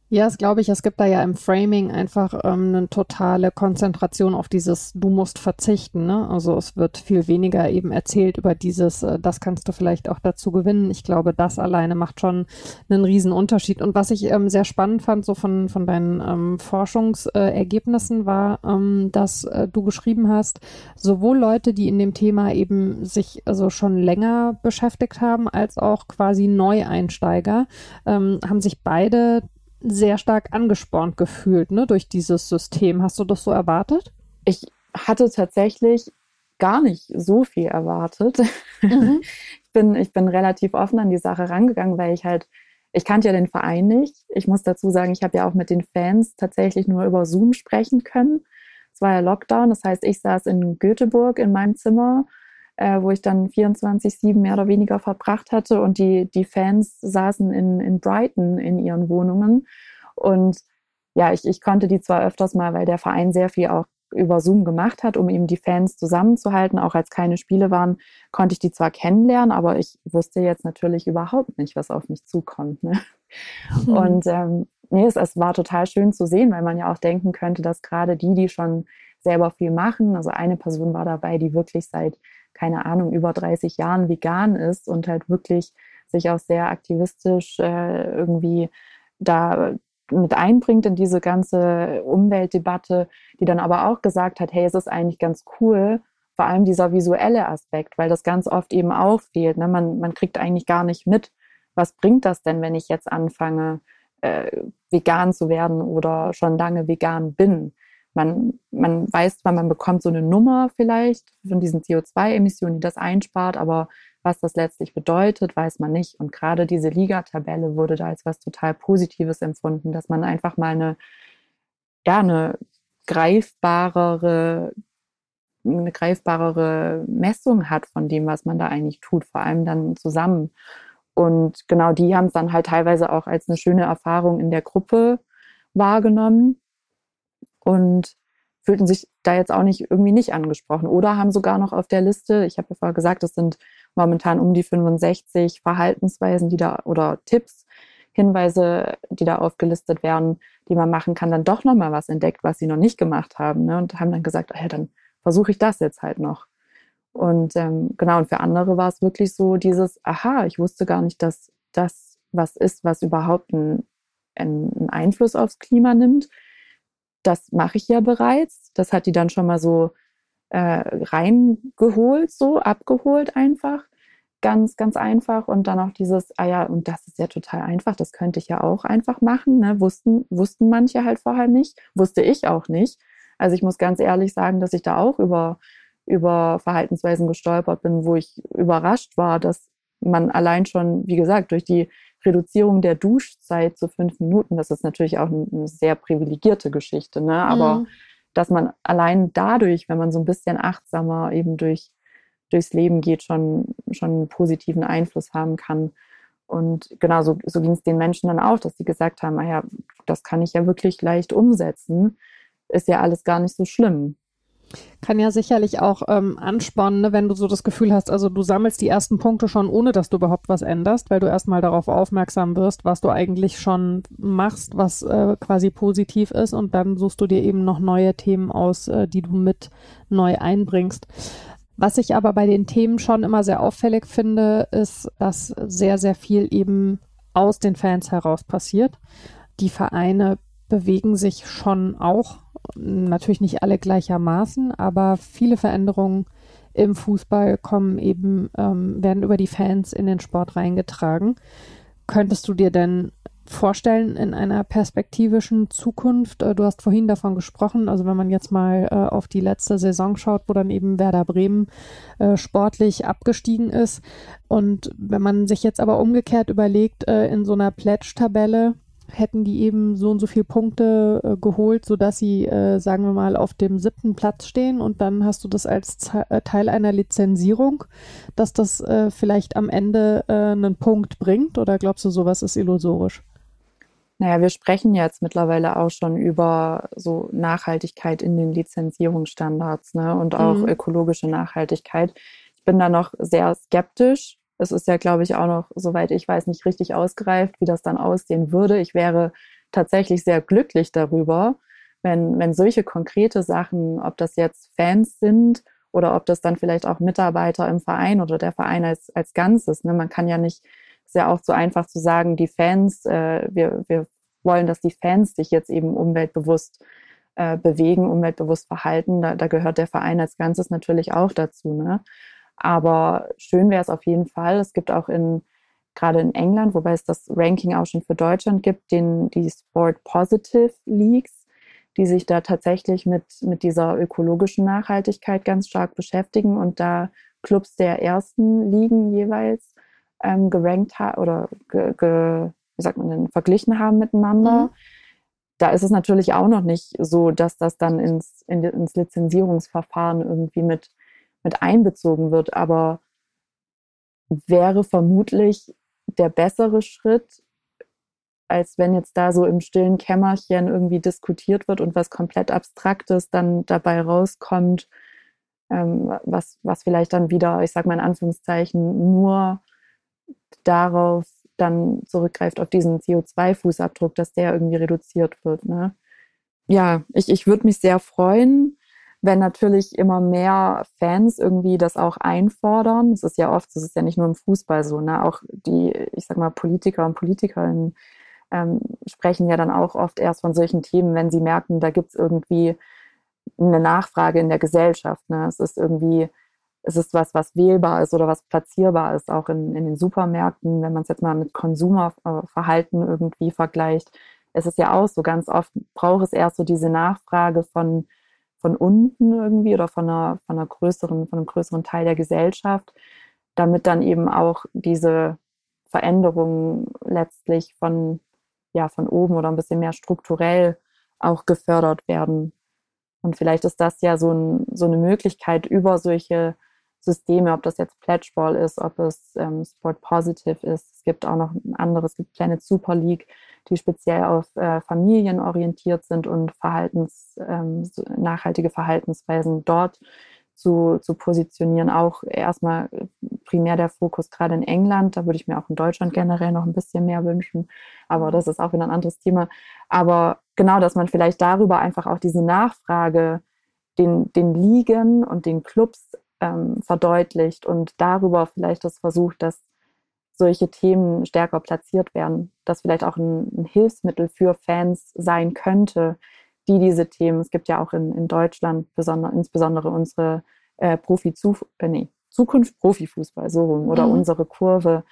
Ja, das glaube ich. Es gibt da ja im Framing einfach ähm, eine totale Konzentration auf dieses Du musst verzichten. Ne? Also es wird viel weniger eben erzählt über dieses, äh, das kannst du vielleicht auch dazu gewinnen. Ich glaube, das alleine macht schon einen riesen Unterschied. Und was ich ähm, sehr spannend fand, so von, von deinen ähm, Forschungsergebnissen, äh, war, ähm, dass äh, du geschrieben hast, sowohl Leute, die in dem Thema eben sich also schon länger beschäftigt haben, als auch quasi Neueinsteiger, ähm, haben sich beide sehr stark angespornt gefühlt, ne, durch dieses System. Hast du das so erwartet? Ich hatte tatsächlich gar nicht so viel erwartet. Mhm. *laughs* ich, bin, ich bin relativ offen an die Sache rangegangen, weil ich halt, ich kannte ja den Verein nicht. Ich muss dazu sagen, ich habe ja auch mit den Fans tatsächlich nur über Zoom sprechen können. Es war ja Lockdown, das heißt, ich saß in Göteborg in meinem Zimmer äh, wo ich dann 24-7 mehr oder weniger verbracht hatte und die, die Fans saßen in, in Brighton in ihren Wohnungen. Und ja, ich, ich konnte die zwar öfters mal, weil der Verein sehr viel auch über Zoom gemacht hat, um eben die Fans zusammenzuhalten. Auch als keine Spiele waren, konnte ich die zwar kennenlernen, aber ich wusste jetzt natürlich überhaupt nicht, was auf mich zukommt. Ne? Mhm. Und ähm, nee, es, es war total schön zu sehen, weil man ja auch denken könnte, dass gerade die, die schon selber viel machen, also eine Person war dabei, die wirklich seit keine Ahnung, über 30 Jahren vegan ist und halt wirklich sich auch sehr aktivistisch äh, irgendwie da mit einbringt in diese ganze Umweltdebatte, die dann aber auch gesagt hat, hey, es ist eigentlich ganz cool, vor allem dieser visuelle Aspekt, weil das ganz oft eben auch fehlt. Ne? Man, man kriegt eigentlich gar nicht mit, was bringt das denn, wenn ich jetzt anfange, äh, vegan zu werden oder schon lange vegan bin man, man weiß zwar, man bekommt so eine Nummer vielleicht von diesen CO2-Emissionen, die das einspart, aber was das letztlich bedeutet, weiß man nicht. Und gerade diese Liga-Tabelle wurde da als was total Positives empfunden, dass man einfach mal eine, ja, eine greifbarere, eine greifbarere Messung hat von dem, was man da eigentlich tut, vor allem dann zusammen. Und genau die haben es dann halt teilweise auch als eine schöne Erfahrung in der Gruppe wahrgenommen und fühlten sich da jetzt auch nicht irgendwie nicht angesprochen oder haben sogar noch auf der Liste, ich habe ja vorher gesagt, es sind momentan um die 65 Verhaltensweisen, die da oder Tipps, Hinweise, die da aufgelistet werden, die man machen kann, dann doch nochmal was entdeckt, was sie noch nicht gemacht haben ne? und haben dann gesagt, ah ja, dann versuche ich das jetzt halt noch. Und ähm, genau, und für andere war es wirklich so dieses, aha, ich wusste gar nicht, dass das was ist, was überhaupt einen, einen Einfluss aufs Klima nimmt das mache ich ja bereits. Das hat die dann schon mal so äh, reingeholt, so abgeholt einfach. Ganz, ganz einfach. Und dann auch dieses, ah ja, und das ist ja total einfach, das könnte ich ja auch einfach machen. Ne? Wussten, wussten manche halt vorher nicht, wusste ich auch nicht. Also ich muss ganz ehrlich sagen, dass ich da auch über, über Verhaltensweisen gestolpert bin, wo ich überrascht war, dass man allein schon, wie gesagt, durch die Reduzierung der Duschzeit zu fünf Minuten, das ist natürlich auch eine sehr privilegierte Geschichte, ne? aber mhm. dass man allein dadurch, wenn man so ein bisschen achtsamer eben durch, durchs Leben geht, schon, schon einen positiven Einfluss haben kann. Und genau so, so ging es den Menschen dann auch, dass sie gesagt haben, naja, ah das kann ich ja wirklich leicht umsetzen, ist ja alles gar nicht so schlimm. Kann ja sicherlich auch ähm, anspornen, ne, wenn du so das Gefühl hast, also du sammelst die ersten Punkte schon, ohne dass du überhaupt was änderst, weil du erstmal darauf aufmerksam wirst, was du eigentlich schon machst, was äh, quasi positiv ist und dann suchst du dir eben noch neue Themen aus, äh, die du mit neu einbringst. Was ich aber bei den Themen schon immer sehr auffällig finde, ist, dass sehr, sehr viel eben aus den Fans heraus passiert. Die Vereine bewegen sich schon auch natürlich nicht alle gleichermaßen, aber viele Veränderungen im Fußball kommen eben, ähm, werden über die Fans in den Sport reingetragen. Könntest du dir denn vorstellen in einer perspektivischen Zukunft? Äh, du hast vorhin davon gesprochen, also wenn man jetzt mal äh, auf die letzte Saison schaut, wo dann eben Werder Bremen äh, sportlich abgestiegen ist. Und wenn man sich jetzt aber umgekehrt überlegt, äh, in so einer Pledge-Tabelle, hätten die eben so und so viele Punkte äh, geholt, sodass sie, äh, sagen wir mal, auf dem siebten Platz stehen und dann hast du das als Ze äh, Teil einer Lizenzierung, dass das äh, vielleicht am Ende äh, einen Punkt bringt oder glaubst du, sowas ist illusorisch? Naja, wir sprechen jetzt mittlerweile auch schon über so Nachhaltigkeit in den Lizenzierungsstandards ne, und auch mhm. ökologische Nachhaltigkeit. Ich bin da noch sehr skeptisch, es ist ja, glaube ich, auch noch, soweit ich weiß, nicht richtig ausgereift, wie das dann aussehen würde. Ich wäre tatsächlich sehr glücklich darüber, wenn, wenn solche konkrete Sachen, ob das jetzt Fans sind oder ob das dann vielleicht auch Mitarbeiter im Verein oder der Verein als, als Ganzes. Ne? Man kann ja nicht, ist ja auch so einfach zu sagen, die Fans, äh, wir, wir wollen, dass die Fans sich jetzt eben umweltbewusst äh, bewegen, umweltbewusst verhalten. Da, da gehört der Verein als Ganzes natürlich auch dazu. Ne? Aber schön wäre es auf jeden Fall. Es gibt auch in gerade in England, wobei es das Ranking auch schon für Deutschland gibt, den, die Sport Positive Leagues, die sich da tatsächlich mit, mit dieser ökologischen Nachhaltigkeit ganz stark beschäftigen und da Clubs der ersten Ligen jeweils ähm, gerankt haben oder ge, ge, wie sagt man denn, verglichen haben miteinander. Mhm. Da ist es natürlich auch noch nicht so, dass das dann ins, in, ins Lizenzierungsverfahren irgendwie mit, mit einbezogen wird, aber wäre vermutlich der bessere Schritt, als wenn jetzt da so im stillen Kämmerchen irgendwie diskutiert wird und was komplett Abstraktes dann dabei rauskommt, ähm, was, was vielleicht dann wieder, ich sage mal in Anführungszeichen, nur darauf dann zurückgreift, auf diesen CO2-Fußabdruck, dass der irgendwie reduziert wird. Ne? Ja, ich, ich würde mich sehr freuen, wenn natürlich immer mehr Fans irgendwie das auch einfordern. Es ist ja oft, es ist ja nicht nur im Fußball so, ne? Auch die, ich sag mal, Politiker und Politikerinnen ähm, sprechen ja dann auch oft erst von solchen Themen, wenn sie merken, da gibt es irgendwie eine Nachfrage in der Gesellschaft. Ne? Es ist irgendwie, es ist was, was wählbar ist oder was platzierbar ist, auch in, in den Supermärkten, wenn man es jetzt mal mit Konsumerverhalten irgendwie vergleicht. Es ist ja auch so, ganz oft braucht es erst so diese Nachfrage von von unten irgendwie oder von einer, von einer größeren, von einem größeren Teil der Gesellschaft, damit dann eben auch diese Veränderungen letztlich von, ja, von oben oder ein bisschen mehr strukturell auch gefördert werden. Und vielleicht ist das ja so, ein, so eine Möglichkeit über solche Systeme, ob das jetzt Pledgeball ist, ob es ähm, Sport Positive ist. Es gibt auch noch ein anderes, es gibt Planet Super League, die speziell auf äh, Familien orientiert sind und Verhaltens, ähm, nachhaltige Verhaltensweisen dort zu, zu positionieren. Auch erstmal primär der Fokus gerade in England. Da würde ich mir auch in Deutschland generell noch ein bisschen mehr wünschen. Aber das ist auch wieder ein anderes Thema. Aber genau, dass man vielleicht darüber einfach auch diese Nachfrage den, den Ligen und den Clubs ähm, verdeutlicht und darüber vielleicht das versucht, dass solche Themen stärker platziert werden, dass vielleicht auch ein, ein, Hilfsmittel für Fans sein könnte, die diese Themen, es gibt ja auch in, in Deutschland besonder, insbesondere unsere äh, Profi äh, nee, Zukunft Profifußball so rum oder mhm. unsere Kurve,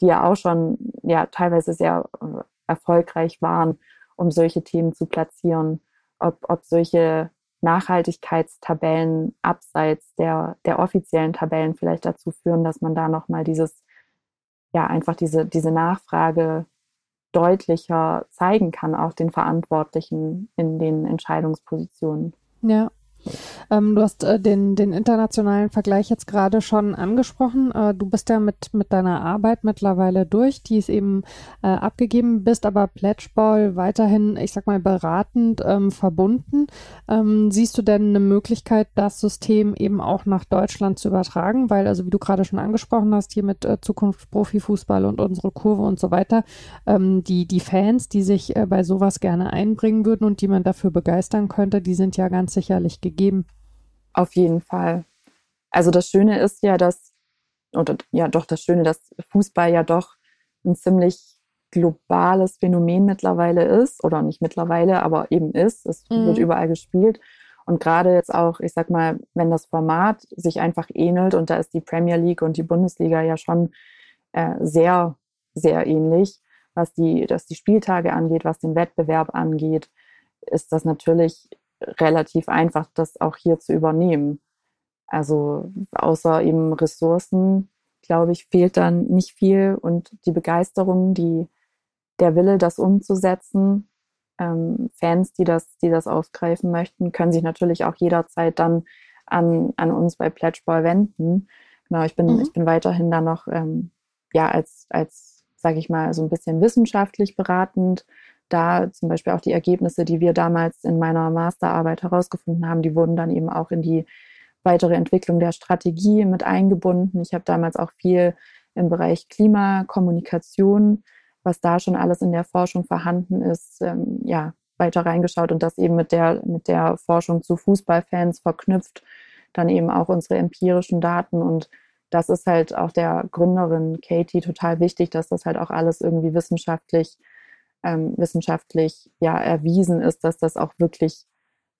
die ja auch schon ja teilweise sehr äh, erfolgreich waren, um solche Themen zu platzieren, ob, ob solche Nachhaltigkeitstabellen abseits der, der offiziellen Tabellen vielleicht dazu führen, dass man da nochmal dieses, ja, einfach diese, diese Nachfrage deutlicher zeigen kann, auch den Verantwortlichen in den Entscheidungspositionen. Ja, ähm, du hast äh, den, den internationalen Vergleich jetzt gerade schon angesprochen. Äh, du bist ja mit, mit deiner Arbeit mittlerweile durch, die es eben äh, abgegeben bist, aber Pledgeball weiterhin, ich sag mal, beratend ähm, verbunden. Ähm, siehst du denn eine Möglichkeit, das System eben auch nach Deutschland zu übertragen? Weil, also wie du gerade schon angesprochen hast, hier mit äh, Zukunft Profifußball und unsere Kurve und so weiter, ähm, die, die Fans, die sich äh, bei sowas gerne einbringen würden und die man dafür begeistern könnte, die sind ja ganz sicherlich gegeben gegeben. Auf jeden Fall. Also das Schöne ist ja, dass, oder ja doch das Schöne, dass Fußball ja doch ein ziemlich globales Phänomen mittlerweile ist, oder nicht mittlerweile, aber eben ist. Es mhm. wird überall gespielt. Und gerade jetzt auch, ich sag mal, wenn das Format sich einfach ähnelt und da ist die Premier League und die Bundesliga ja schon äh, sehr, sehr ähnlich, was die, dass die Spieltage angeht, was den Wettbewerb angeht, ist das natürlich relativ einfach, das auch hier zu übernehmen. Also außer eben Ressourcen, glaube ich, fehlt dann nicht viel und die Begeisterung, die, der Wille, das umzusetzen. Ähm, Fans, die das, die das aufgreifen möchten, können sich natürlich auch jederzeit dann an, an uns bei Pledgeball wenden. Genau, ich bin, mhm. ich bin weiterhin da noch ähm, ja als, als, sage ich mal, so ein bisschen wissenschaftlich beratend da zum Beispiel auch die Ergebnisse, die wir damals in meiner Masterarbeit herausgefunden haben, die wurden dann eben auch in die weitere Entwicklung der Strategie mit eingebunden. Ich habe damals auch viel im Bereich Klimakommunikation was da schon alles in der Forschung vorhanden ist, ähm, ja, weiter reingeschaut und das eben mit der, mit der Forschung zu Fußballfans verknüpft, dann eben auch unsere empirischen Daten und das ist halt auch der Gründerin Katie total wichtig, dass das halt auch alles irgendwie wissenschaftlich, ähm, wissenschaftlich ja erwiesen ist, dass das auch wirklich,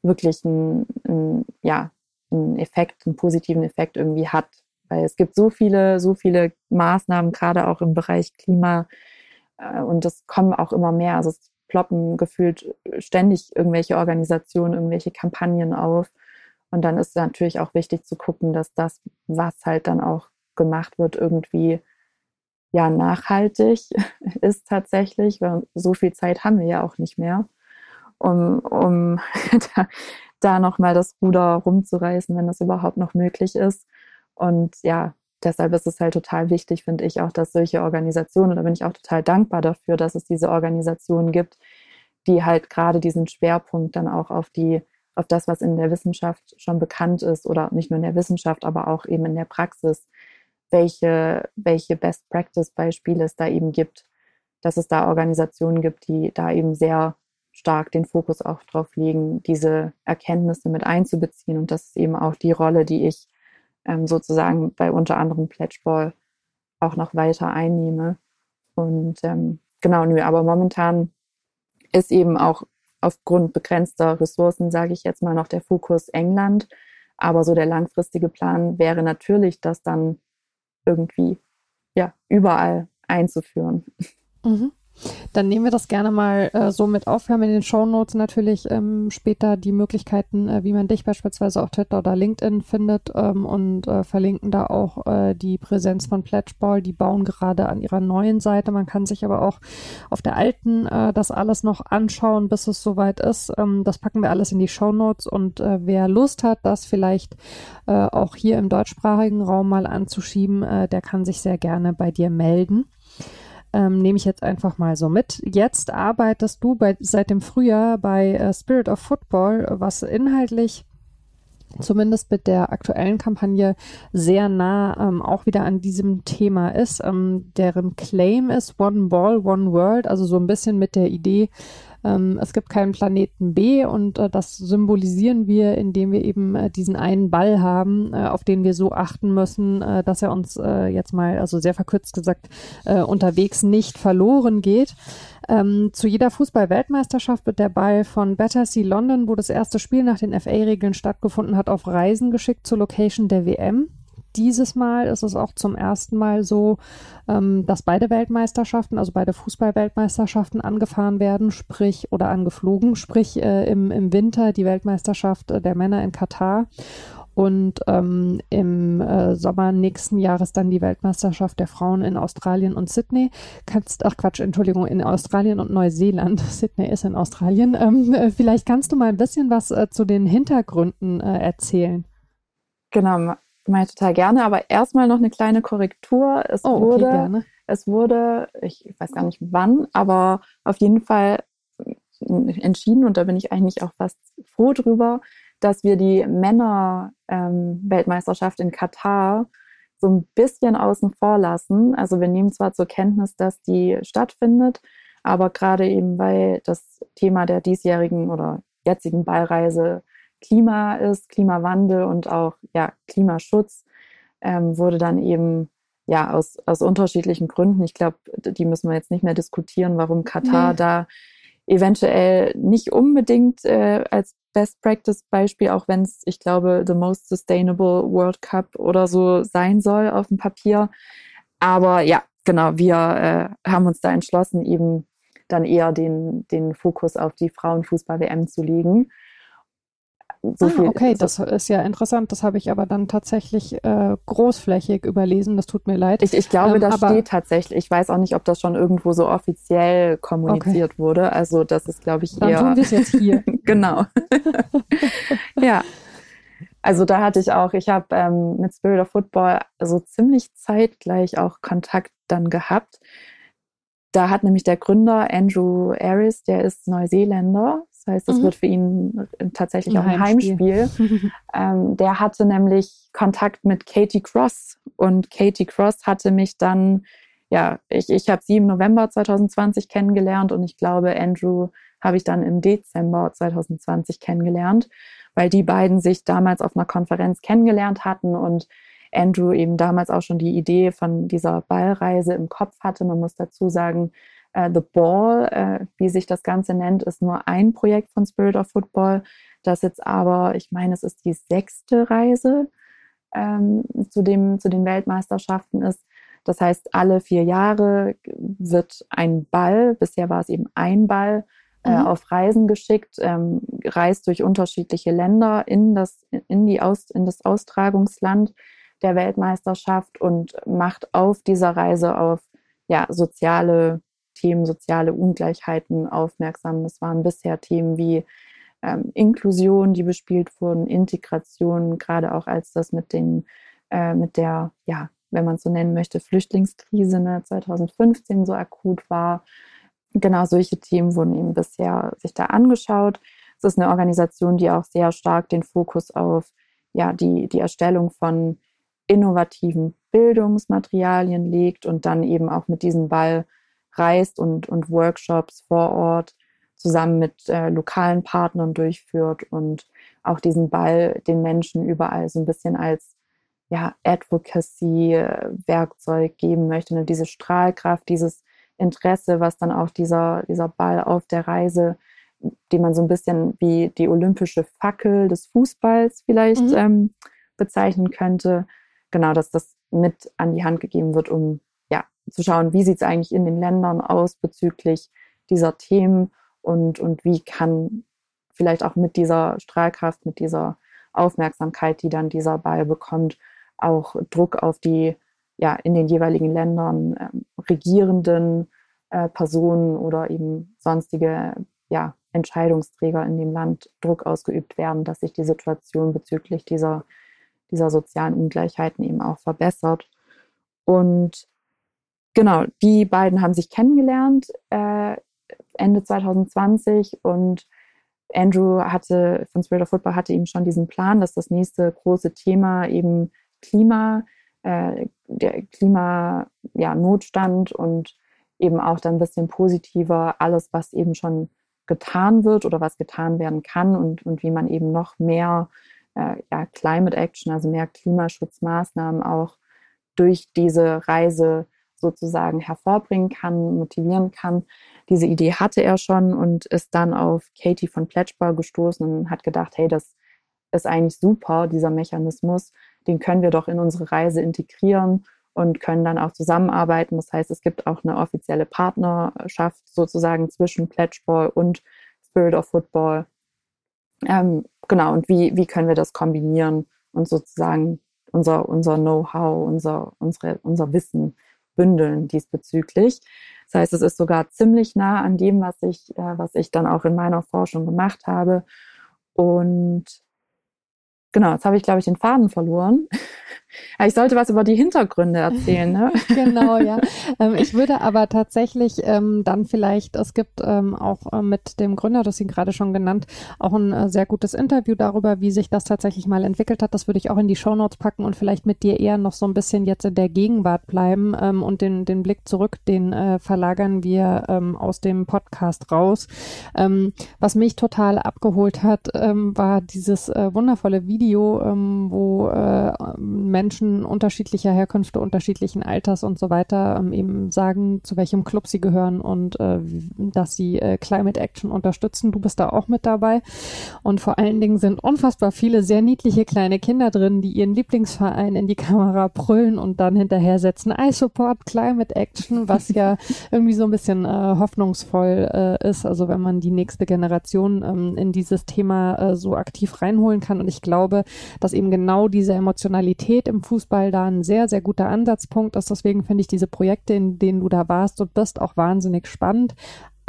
wirklich ein, ein, ja, einen Effekt, einen positiven Effekt irgendwie hat. Weil es gibt so viele, so viele Maßnahmen, gerade auch im Bereich Klima, äh, und es kommen auch immer mehr. Also es ploppen gefühlt ständig irgendwelche Organisationen, irgendwelche Kampagnen auf. Und dann ist natürlich auch wichtig zu gucken, dass das, was halt dann auch gemacht wird, irgendwie ja nachhaltig *laughs* ist tatsächlich, weil so viel Zeit haben wir ja auch nicht mehr, um, um *laughs* da, da nochmal das Ruder rumzureißen, wenn das überhaupt noch möglich ist. Und ja, deshalb ist es halt total wichtig, finde ich auch, dass solche Organisationen, da bin ich auch total dankbar dafür, dass es diese Organisationen gibt, die halt gerade diesen Schwerpunkt dann auch auf die, auf das, was in der Wissenschaft schon bekannt ist oder nicht nur in der Wissenschaft, aber auch eben in der Praxis, welche, welche Best Practice Beispiele es da eben gibt, dass es da Organisationen gibt, die da eben sehr stark den Fokus auch drauf legen, diese Erkenntnisse mit einzubeziehen. Und das ist eben auch die Rolle, die ich ähm, sozusagen bei unter anderem Pledgeball auch noch weiter einnehme. Und ähm, genau, nö, aber momentan ist eben auch aufgrund begrenzter Ressourcen, sage ich jetzt mal, noch der Fokus England. Aber so der langfristige Plan wäre natürlich, das dann irgendwie ja überall einzuführen. Mhm. Dann nehmen wir das gerne mal äh, so mit auf. Wir haben in den Show Notes natürlich ähm, später die Möglichkeiten, äh, wie man dich beispielsweise auf Twitter oder LinkedIn findet ähm, und äh, verlinken da auch äh, die Präsenz von Pledgeball. Die bauen gerade an ihrer neuen Seite. Man kann sich aber auch auf der alten äh, das alles noch anschauen, bis es soweit ist. Ähm, das packen wir alles in die Show Notes und äh, wer Lust hat, das vielleicht auch hier im deutschsprachigen Raum mal anzuschieben, der kann sich sehr gerne bei dir melden ähm, nehme ich jetzt einfach mal so mit. Jetzt arbeitest du bei, seit dem Frühjahr bei äh, Spirit of Football, was inhaltlich zumindest mit der aktuellen Kampagne sehr nah ähm, auch wieder an diesem Thema ist. Ähm, deren Claim ist One Ball, One World, also so ein bisschen mit der Idee, ähm, es gibt keinen Planeten B und äh, das symbolisieren wir, indem wir eben äh, diesen einen Ball haben, äh, auf den wir so achten müssen, äh, dass er uns äh, jetzt mal, also sehr verkürzt gesagt, äh, unterwegs nicht verloren geht. Ähm, zu jeder Fußball-Weltmeisterschaft wird der Ball von Battersea London, wo das erste Spiel nach den FA-Regeln stattgefunden hat, auf Reisen geschickt zur Location der WM dieses Mal ist es auch zum ersten Mal so, ähm, dass beide Weltmeisterschaften, also beide Fußball-Weltmeisterschaften angefahren werden, sprich oder angeflogen, sprich äh, im, im Winter die Weltmeisterschaft der Männer in Katar und ähm, im äh, Sommer nächsten Jahres dann die Weltmeisterschaft der Frauen in Australien und Sydney. Kannst, ach Quatsch, Entschuldigung, in Australien und Neuseeland. *laughs* Sydney ist in Australien. Ähm, äh, vielleicht kannst du mal ein bisschen was äh, zu den Hintergründen äh, erzählen. Genau, ich total gerne, aber erstmal noch eine kleine Korrektur. Es oh, wurde, gerne. es wurde, ich weiß gar nicht wann, aber auf jeden Fall entschieden und da bin ich eigentlich auch fast froh drüber, dass wir die Männer-Weltmeisterschaft ähm, in Katar so ein bisschen außen vor lassen. Also wir nehmen zwar zur Kenntnis, dass die stattfindet, aber gerade eben weil das Thema der diesjährigen oder jetzigen Ballreise Klima ist, Klimawandel und auch ja, Klimaschutz, ähm, wurde dann eben ja aus, aus unterschiedlichen Gründen, ich glaube, die müssen wir jetzt nicht mehr diskutieren, warum Katar nee. da eventuell nicht unbedingt äh, als Best Practice Beispiel, auch wenn es, ich glaube, the most sustainable World Cup oder so sein soll auf dem Papier. Aber ja, genau, wir äh, haben uns da entschlossen, eben dann eher den, den Fokus auf die Frauenfußball-WM zu legen. So ah, okay, das ist ja interessant. Das habe ich aber dann tatsächlich äh, großflächig überlesen. Das tut mir leid. Ich, ich glaube, ähm, das steht tatsächlich. Ich weiß auch nicht, ob das schon irgendwo so offiziell kommuniziert okay. wurde. Also das ist, glaube ich, dann eher. Dann tun wir es jetzt hier. *laughs* genau. *laughs* ja. Also da hatte ich auch, ich habe ähm, mit Spirit of Football so ziemlich zeitgleich auch Kontakt dann gehabt. Da hat nämlich der Gründer Andrew Aris, der ist Neuseeländer, heißt, es mhm. wird für ihn tatsächlich ein auch ein Heimspiel. Heimspiel. *laughs* ähm, der hatte nämlich Kontakt mit Katie Cross und Katie Cross hatte mich dann ja, ich, ich habe sie im November 2020 kennengelernt und ich glaube, Andrew habe ich dann im Dezember 2020 kennengelernt, weil die beiden sich damals auf einer Konferenz kennengelernt hatten und Andrew eben damals auch schon die Idee von dieser Ballreise im Kopf hatte. Man muss dazu sagen, The Ball, uh, wie sich das Ganze nennt, ist nur ein Projekt von Spirit of Football, das jetzt aber, ich meine, es ist die sechste Reise ähm, zu, dem, zu den Weltmeisterschaften ist. Das heißt, alle vier Jahre wird ein Ball, bisher war es eben ein Ball, äh, mhm. auf Reisen geschickt, ähm, reist durch unterschiedliche Länder in das, in, die Aus, in das Austragungsland der Weltmeisterschaft und macht auf dieser Reise auf ja, soziale Themen, soziale Ungleichheiten aufmerksam. Das waren bisher Themen wie ähm, Inklusion, die bespielt wurden, Integration, gerade auch als das mit den, äh, mit der, ja, wenn man es so nennen möchte, Flüchtlingskrise ne, 2015 so akut war. Genau solche Themen wurden eben bisher sich da angeschaut. Es ist eine Organisation, die auch sehr stark den Fokus auf ja, die, die Erstellung von innovativen Bildungsmaterialien legt und dann eben auch mit diesem Ball reist und, und Workshops vor Ort zusammen mit äh, lokalen Partnern durchführt und auch diesen Ball den Menschen überall so ein bisschen als ja, Advocacy-Werkzeug geben möchte. Ne? Diese Strahlkraft, dieses Interesse, was dann auch dieser, dieser Ball auf der Reise, die man so ein bisschen wie die olympische Fackel des Fußballs vielleicht mhm. ähm, bezeichnen könnte, genau, dass das mit an die Hand gegeben wird, um zu schauen, wie sieht es eigentlich in den Ländern aus bezüglich dieser Themen und, und wie kann vielleicht auch mit dieser Strahlkraft, mit dieser Aufmerksamkeit, die dann dieser Ball bekommt, auch Druck auf die ja in den jeweiligen Ländern ähm, regierenden äh, Personen oder eben sonstige ja, Entscheidungsträger in dem Land Druck ausgeübt werden, dass sich die Situation bezüglich dieser dieser sozialen Ungleichheiten eben auch verbessert. Und genau, die beiden haben sich kennengelernt äh, Ende 2020 und Andrew hatte von Spirit of Football hatte eben schon diesen Plan, dass das nächste große Thema eben Klima, äh, der Klimanotstand ja, und eben auch dann ein bisschen positiver alles, was eben schon getan wird oder was getan werden kann und, und wie man eben noch mehr äh, ja, Climate Action, also mehr Klimaschutzmaßnahmen auch durch diese Reise sozusagen hervorbringen kann, motivieren kann. Diese Idee hatte er schon und ist dann auf Katie von Pletschbau gestoßen und hat gedacht, hey, das ist eigentlich super, dieser Mechanismus, den können wir doch in unsere Reise integrieren und können dann auch zusammenarbeiten. Das heißt, es gibt auch eine offizielle Partnerschaft sozusagen zwischen Pledgeball und Spirit of Football, ähm, genau, und wie, wie können wir das kombinieren und sozusagen unser, unser Know-how, unser, unser Wissen bündeln diesbezüglich. Das heißt, es ist sogar ziemlich nah an dem, was ich, äh, was ich dann auch in meiner Forschung gemacht habe. Und Genau, jetzt habe ich, glaube ich, den Faden verloren. *laughs* ich sollte was über die Hintergründe erzählen, ne? *laughs* genau, ja. Ähm, ich würde aber tatsächlich ähm, dann vielleicht, es gibt ähm, auch äh, mit dem Gründer, das Sie gerade schon genannt, auch ein äh, sehr gutes Interview darüber, wie sich das tatsächlich mal entwickelt hat. Das würde ich auch in die Shownotes packen und vielleicht mit dir eher noch so ein bisschen jetzt in der Gegenwart bleiben ähm, und den, den Blick zurück, den äh, verlagern wir ähm, aus dem Podcast raus. Ähm, was mich total abgeholt hat, war dieses äh, wundervolle Video, Video, ähm, wo äh, Menschen unterschiedlicher Herkünfte, unterschiedlichen Alters und so weiter ähm, eben sagen, zu welchem Club sie gehören und äh, dass sie äh, Climate Action unterstützen. Du bist da auch mit dabei. Und vor allen Dingen sind unfassbar viele sehr niedliche kleine Kinder drin, die ihren Lieblingsverein in die Kamera brüllen und dann hinterher setzen, I support Climate Action, was ja *laughs* irgendwie so ein bisschen äh, hoffnungsvoll äh, ist. Also wenn man die nächste Generation ähm, in dieses Thema äh, so aktiv reinholen kann. Und ich glaube, glaube, dass eben genau diese Emotionalität im Fußball da ein sehr, sehr guter Ansatzpunkt ist. Deswegen finde ich diese Projekte, in denen du da warst und bist, auch wahnsinnig spannend.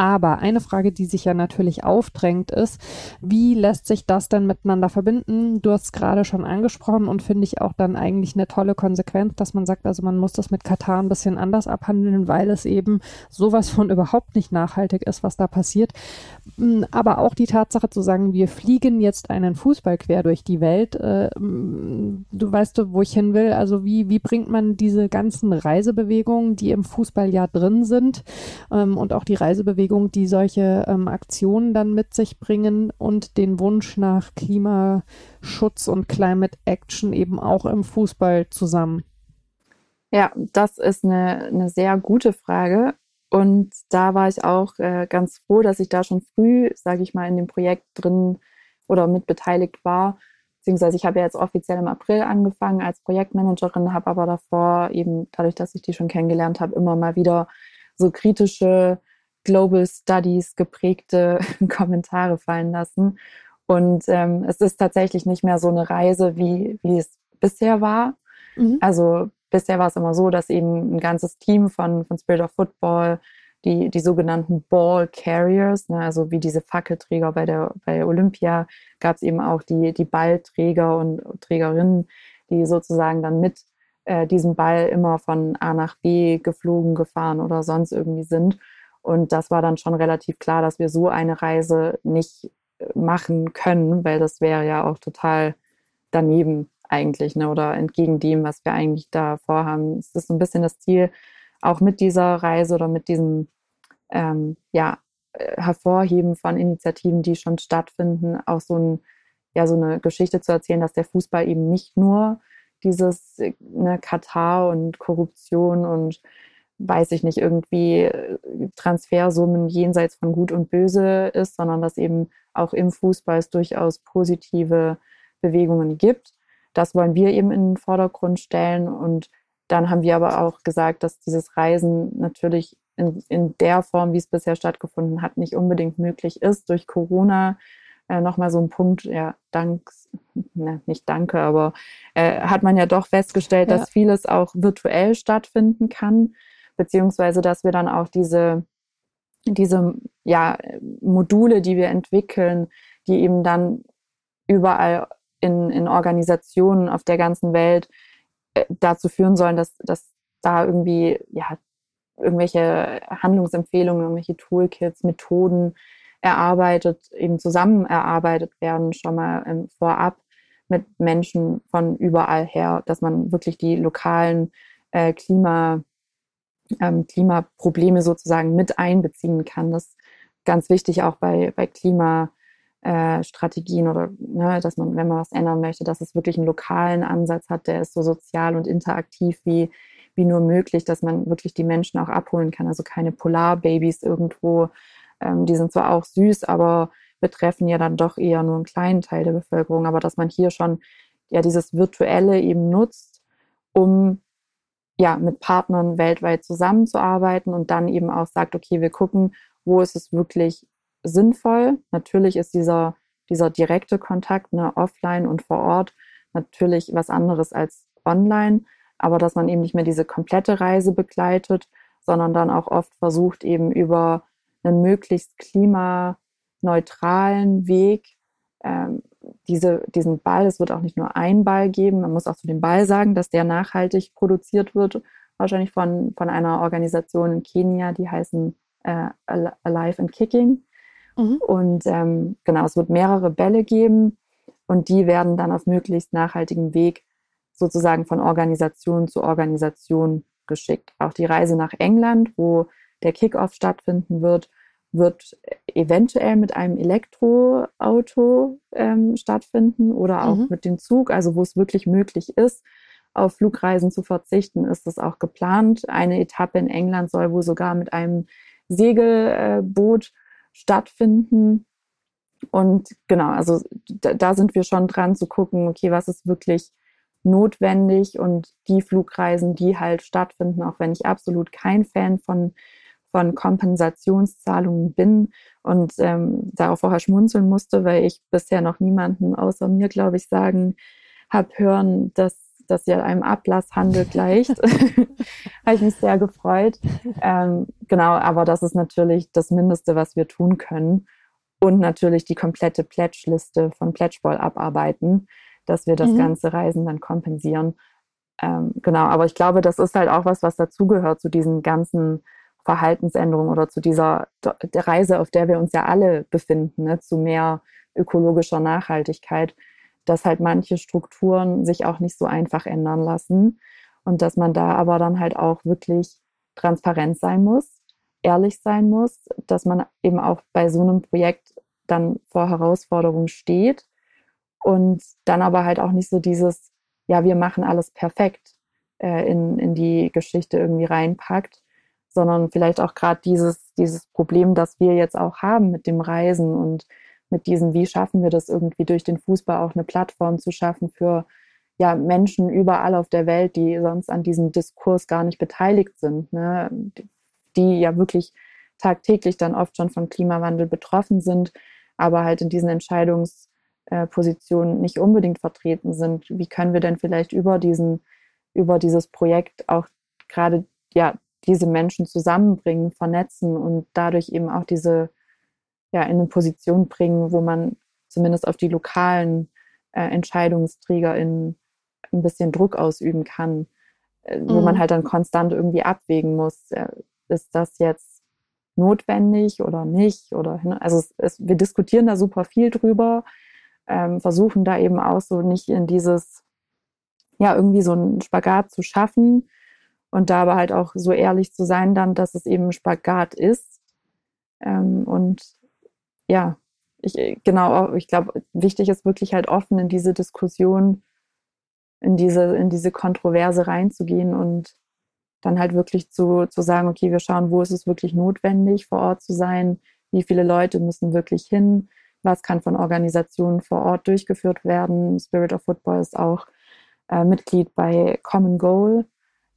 Aber eine Frage, die sich ja natürlich aufdrängt, ist, wie lässt sich das denn miteinander verbinden? Du hast es gerade schon angesprochen und finde ich auch dann eigentlich eine tolle Konsequenz, dass man sagt, also man muss das mit Katar ein bisschen anders abhandeln, weil es eben sowas von überhaupt nicht nachhaltig ist, was da passiert. Hm, aber auch die Tatsache zu sagen, wir fliegen jetzt einen Fußball quer durch die Welt. Äh, hm, du weißt, wo ich hin will. Also wie, wie bringt man diese ganzen Reisebewegungen, die im Fußball ja drin sind ähm, und auch die Reisebewegungen Bewegung, die solche ähm, Aktionen dann mit sich bringen und den Wunsch nach Klimaschutz und Climate Action eben auch im Fußball zusammen? Ja, das ist eine, eine sehr gute Frage. Und da war ich auch äh, ganz froh, dass ich da schon früh, sage ich mal, in dem Projekt drin oder mit beteiligt war. Beziehungsweise ich habe ja jetzt offiziell im April angefangen als Projektmanagerin, habe aber davor eben, dadurch, dass ich die schon kennengelernt habe, immer mal wieder so kritische Global Studies geprägte *laughs* Kommentare fallen lassen. Und ähm, es ist tatsächlich nicht mehr so eine Reise, wie, wie es bisher war. Mhm. Also bisher war es immer so, dass eben ein ganzes Team von, von Spirit of Football, die, die sogenannten Ball Carriers, ne, also wie diese Fackelträger bei der bei Olympia, gab es eben auch die, die Ballträger und Trägerinnen, die sozusagen dann mit äh, diesem Ball immer von A nach B geflogen, gefahren oder sonst irgendwie sind. Und das war dann schon relativ klar, dass wir so eine Reise nicht äh, machen können, weil das wäre ja auch total daneben eigentlich ne? oder entgegen dem, was wir eigentlich da vorhaben. Es ist so ein bisschen das Ziel, auch mit dieser Reise oder mit diesem ähm, ja, äh, Hervorheben von Initiativen, die schon stattfinden, auch so, ein, ja, so eine Geschichte zu erzählen, dass der Fußball eben nicht nur dieses äh, ne, Katar und Korruption und weiß ich nicht, irgendwie äh, Transfersummen jenseits von Gut und Böse ist, sondern dass eben auch im Fußball es durchaus positive Bewegungen gibt. Das wollen wir eben in den Vordergrund stellen. Und dann haben wir aber auch gesagt, dass dieses Reisen natürlich in, in der Form, wie es bisher stattgefunden hat, nicht unbedingt möglich ist. Durch Corona äh, nochmal so ein Punkt, ja, dank, *laughs* ne, nicht danke, aber äh, hat man ja doch festgestellt, ja. dass vieles auch virtuell stattfinden kann beziehungsweise dass wir dann auch diese, diese ja, Module, die wir entwickeln, die eben dann überall in, in Organisationen auf der ganzen Welt äh, dazu führen sollen, dass, dass da irgendwie ja, irgendwelche Handlungsempfehlungen, irgendwelche Toolkits, Methoden erarbeitet, eben zusammen erarbeitet werden, schon mal ähm, vorab mit Menschen von überall her, dass man wirklich die lokalen äh, Klima, ähm, Klimaprobleme sozusagen mit einbeziehen kann. Das ist ganz wichtig auch bei, bei Klimastrategien äh, oder ne, dass man, wenn man was ändern möchte, dass es wirklich einen lokalen Ansatz hat, der ist so sozial und interaktiv wie, wie nur möglich, dass man wirklich die Menschen auch abholen kann. Also keine Polarbabys irgendwo, ähm, die sind zwar auch süß, aber betreffen ja dann doch eher nur einen kleinen Teil der Bevölkerung, aber dass man hier schon ja dieses Virtuelle eben nutzt, um ja, mit Partnern weltweit zusammenzuarbeiten und dann eben auch sagt, okay, wir gucken, wo ist es wirklich sinnvoll. Natürlich ist dieser, dieser direkte Kontakt, ne, offline und vor Ort, natürlich was anderes als online, aber dass man eben nicht mehr diese komplette Reise begleitet, sondern dann auch oft versucht, eben über einen möglichst klimaneutralen Weg ähm, diese, diesen Ball, es wird auch nicht nur ein Ball geben, man muss auch zu dem Ball sagen, dass der nachhaltig produziert wird, wahrscheinlich von, von einer Organisation in Kenia, die heißen äh, Alive and Kicking. Mhm. Und ähm, genau, es wird mehrere Bälle geben und die werden dann auf möglichst nachhaltigem Weg sozusagen von Organisation zu Organisation geschickt. Auch die Reise nach England, wo der Kickoff stattfinden wird, wird eventuell mit einem Elektroauto ähm, stattfinden oder auch mhm. mit dem Zug, also wo es wirklich möglich ist, auf Flugreisen zu verzichten, ist das auch geplant. Eine Etappe in England soll wohl sogar mit einem Segelboot äh, stattfinden. Und genau, also da, da, sind wir schon dran zu gucken, okay, was ist wirklich notwendig und die Flugreisen, die halt stattfinden, auch wenn ich absolut kein Fan von von Kompensationszahlungen bin und ähm, darauf vorher schmunzeln musste, weil ich bisher noch niemanden außer mir, glaube ich, sagen habe hören, dass, das ja einem Ablasshandel gleicht. *laughs* Habe ich mich sehr gefreut. Ähm, genau, aber das ist natürlich das Mindeste, was wir tun können. Und natürlich die komplette Pledge-Liste von Pledgeball abarbeiten, dass wir das mhm. ganze Reisen dann kompensieren. Ähm, genau, aber ich glaube, das ist halt auch was, was dazugehört zu diesen ganzen Verhaltensänderungen oder zu dieser der Reise, auf der wir uns ja alle befinden, ne, zu mehr ökologischer Nachhaltigkeit, dass halt manche Strukturen sich auch nicht so einfach ändern lassen und dass man da aber dann halt auch wirklich transparent sein muss, ehrlich sein muss, dass man eben auch bei so einem Projekt dann vor Herausforderungen steht und dann aber halt auch nicht so dieses, ja, wir machen alles perfekt äh, in, in die Geschichte irgendwie reinpackt, sondern vielleicht auch gerade dieses, dieses Problem, das wir jetzt auch haben mit dem Reisen und mit diesem, wie schaffen wir das irgendwie durch den Fußball auch eine Plattform zu schaffen für ja, Menschen überall auf der Welt, die sonst an diesem Diskurs gar nicht beteiligt sind, ne? die ja wirklich tagtäglich dann oft schon vom Klimawandel betroffen sind, aber halt in diesen Entscheidungspositionen nicht unbedingt vertreten sind. Wie können wir denn vielleicht über diesen, über dieses Projekt auch gerade ja diese Menschen zusammenbringen, vernetzen und dadurch eben auch diese ja in eine Position bringen, wo man zumindest auf die lokalen äh, Entscheidungsträger in ein bisschen Druck ausüben kann, äh, wo mhm. man halt dann konstant irgendwie abwägen muss, äh, ist das jetzt notwendig oder nicht oder also es, es, wir diskutieren da super viel drüber, ähm, versuchen da eben auch so nicht in dieses ja irgendwie so einen Spagat zu schaffen und da aber halt auch so ehrlich zu sein dann, dass es eben ein Spagat ist ähm, und ja, ich, äh, genau, ich glaube, wichtig ist wirklich halt offen in diese Diskussion, in diese, in diese Kontroverse reinzugehen und dann halt wirklich zu, zu sagen, okay, wir schauen, wo ist es wirklich notwendig, vor Ort zu sein, wie viele Leute müssen wirklich hin, was kann von Organisationen vor Ort durchgeführt werden. Spirit of Football ist auch äh, Mitglied bei Common Goal.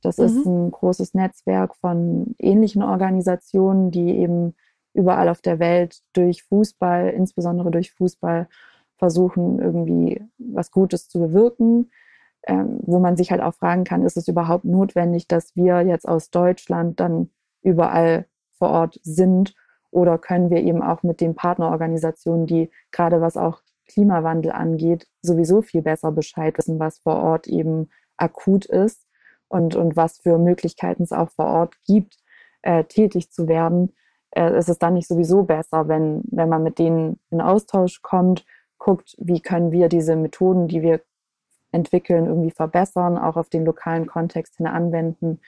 Das mhm. ist ein großes Netzwerk von ähnlichen Organisationen, die eben überall auf der Welt durch Fußball, insbesondere durch Fußball, versuchen, irgendwie was Gutes zu bewirken. Ähm, wo man sich halt auch fragen kann, ist es überhaupt notwendig, dass wir jetzt aus Deutschland dann überall vor Ort sind? Oder können wir eben auch mit den Partnerorganisationen, die gerade was auch Klimawandel angeht, sowieso viel besser Bescheid wissen, was vor Ort eben akut ist und, und was für Möglichkeiten es auch vor Ort gibt, äh, tätig zu werden, äh, ist es dann nicht sowieso besser, wenn, wenn man mit denen in Austausch kommt, guckt, wie können wir diese Methoden, die wir entwickeln, irgendwie verbessern, auch auf den lokalen Kontext hin anwenden.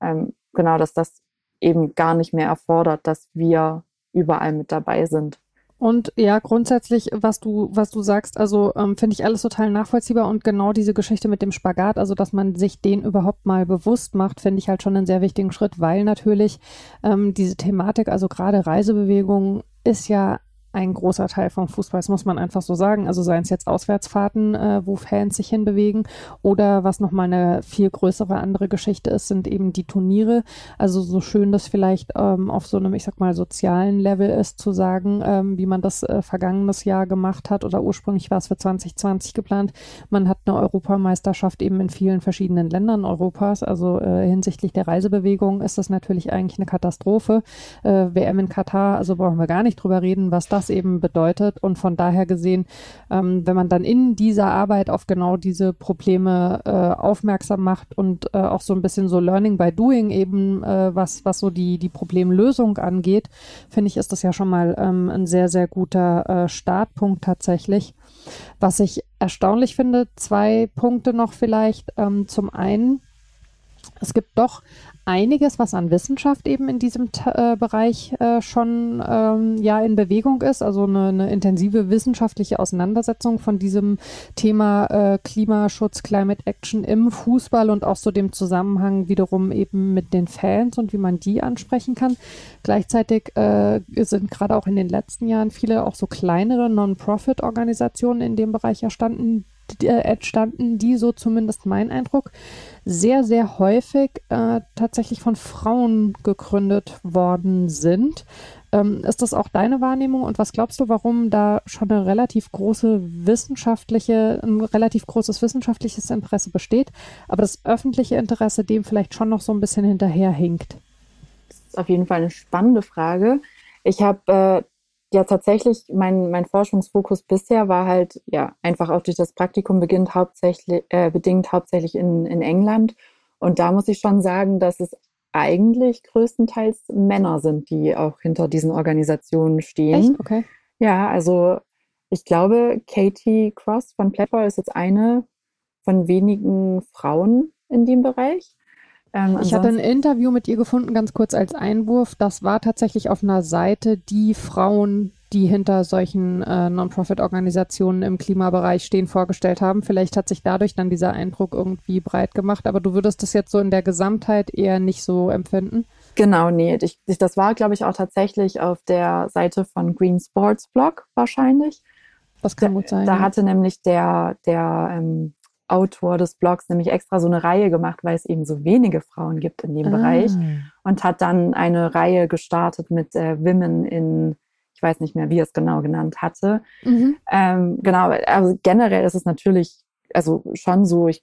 Ähm, genau, dass das eben gar nicht mehr erfordert, dass wir überall mit dabei sind. Und ja, grundsätzlich, was du, was du sagst, also ähm, finde ich alles total nachvollziehbar und genau diese Geschichte mit dem Spagat, also dass man sich den überhaupt mal bewusst macht, finde ich halt schon einen sehr wichtigen Schritt, weil natürlich ähm, diese Thematik, also gerade Reisebewegung, ist ja ein großer Teil vom Fußball, das muss man einfach so sagen. Also seien es jetzt Auswärtsfahrten, äh, wo Fans sich hinbewegen oder was nochmal eine viel größere andere Geschichte ist, sind eben die Turniere. Also so schön das vielleicht ähm, auf so einem, ich sag mal, sozialen Level ist, zu sagen, ähm, wie man das äh, vergangenes Jahr gemacht hat oder ursprünglich war es für 2020 geplant. Man hat eine Europameisterschaft eben in vielen verschiedenen Ländern Europas. Also äh, hinsichtlich der Reisebewegung ist das natürlich eigentlich eine Katastrophe. Äh, WM in Katar, also brauchen wir gar nicht drüber reden, was da eben bedeutet. Und von daher gesehen, ähm, wenn man dann in dieser Arbeit auf genau diese Probleme äh, aufmerksam macht und äh, auch so ein bisschen so Learning by Doing eben, äh, was, was so die, die Problemlösung angeht, finde ich, ist das ja schon mal ähm, ein sehr, sehr guter äh, Startpunkt tatsächlich. Was ich erstaunlich finde, zwei Punkte noch vielleicht. Ähm, zum einen, es gibt doch einiges, was an Wissenschaft eben in diesem äh, Bereich äh, schon ähm, ja in Bewegung ist. Also eine, eine, intensive wissenschaftliche Auseinandersetzung von diesem Thema äh, Klimaschutz, Climate Action im Fußball und auch so dem Zusammenhang wiederum eben mit den Fans und wie man die ansprechen kann. Gleichzeitig äh, sind gerade auch in den letzten Jahren viele auch so kleinere Non-Profit-Organisationen in dem Bereich erstanden, entstanden, die, so zumindest mein Eindruck, sehr, sehr häufig äh, tatsächlich von Frauen gegründet worden sind. Ähm, ist das auch deine Wahrnehmung und was glaubst du, warum da schon eine relativ große wissenschaftliche, ein relativ großes wissenschaftliches Interesse besteht, aber das öffentliche Interesse dem vielleicht schon noch so ein bisschen hinterherhinkt? Das ist auf jeden Fall eine spannende Frage. Ich habe äh, ja tatsächlich, mein, mein Forschungsfokus bisher war halt ja einfach auch durch das Praktikum beginnt hauptsächlich, äh, bedingt hauptsächlich in, in England. Und da muss ich schon sagen, dass es eigentlich größtenteils Männer sind, die auch hinter diesen Organisationen stehen. Echt? Okay. Ja, also ich glaube, Katie Cross von Plepper ist jetzt eine von wenigen Frauen in dem Bereich. Ähm, ich hatte ein Interview mit ihr gefunden, ganz kurz als Einwurf. Das war tatsächlich auf einer Seite, die Frauen, die hinter solchen äh, Non-Profit-Organisationen im Klimabereich stehen, vorgestellt haben. Vielleicht hat sich dadurch dann dieser Eindruck irgendwie breit gemacht, aber du würdest das jetzt so in der Gesamtheit eher nicht so empfinden? Genau, nee. Ich, das war, glaube ich, auch tatsächlich auf der Seite von Green Sports Blog wahrscheinlich. Das kann gut sein. Da, da hatte nämlich der, der ähm, Autor des Blogs nämlich extra so eine Reihe gemacht, weil es eben so wenige Frauen gibt in dem ah. Bereich und hat dann eine Reihe gestartet mit äh, Women in, ich weiß nicht mehr, wie er es genau genannt hatte. Mhm. Ähm, genau, also generell ist es natürlich, also schon so, ich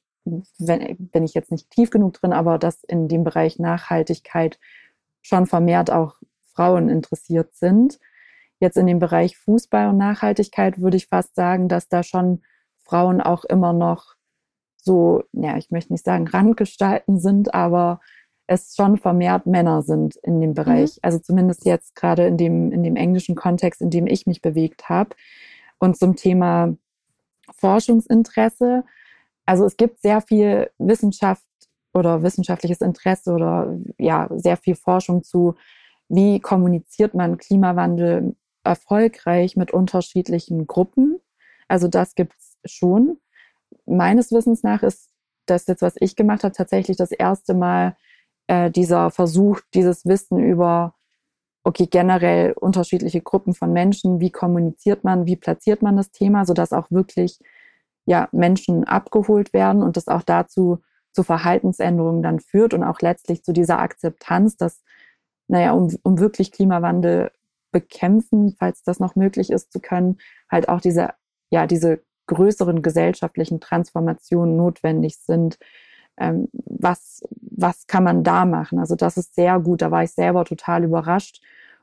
wenn, bin ich jetzt nicht tief genug drin, aber dass in dem Bereich Nachhaltigkeit schon vermehrt auch Frauen interessiert sind. Jetzt in dem Bereich Fußball und Nachhaltigkeit würde ich fast sagen, dass da schon Frauen auch immer noch so, ja, ich möchte nicht sagen Randgestalten sind, aber es schon vermehrt Männer sind in dem Bereich. Mhm. Also zumindest jetzt gerade in dem, in dem englischen Kontext, in dem ich mich bewegt habe. Und zum Thema Forschungsinteresse. Also es gibt sehr viel Wissenschaft oder wissenschaftliches Interesse oder ja, sehr viel Forschung zu, wie kommuniziert man Klimawandel erfolgreich mit unterschiedlichen Gruppen. Also das gibt es schon meines Wissens nach ist das jetzt, was ich gemacht habe, tatsächlich das erste Mal äh, dieser Versuch, dieses Wissen über, okay, generell unterschiedliche Gruppen von Menschen, wie kommuniziert man, wie platziert man das Thema, sodass auch wirklich ja, Menschen abgeholt werden und das auch dazu zu Verhaltensänderungen dann führt und auch letztlich zu dieser Akzeptanz, dass, naja, um, um wirklich Klimawandel bekämpfen, falls das noch möglich ist zu können, halt auch diese, ja, diese größeren gesellschaftlichen Transformationen notwendig sind. Ähm, was, was kann man da machen? Also das ist sehr gut. Da war ich selber total überrascht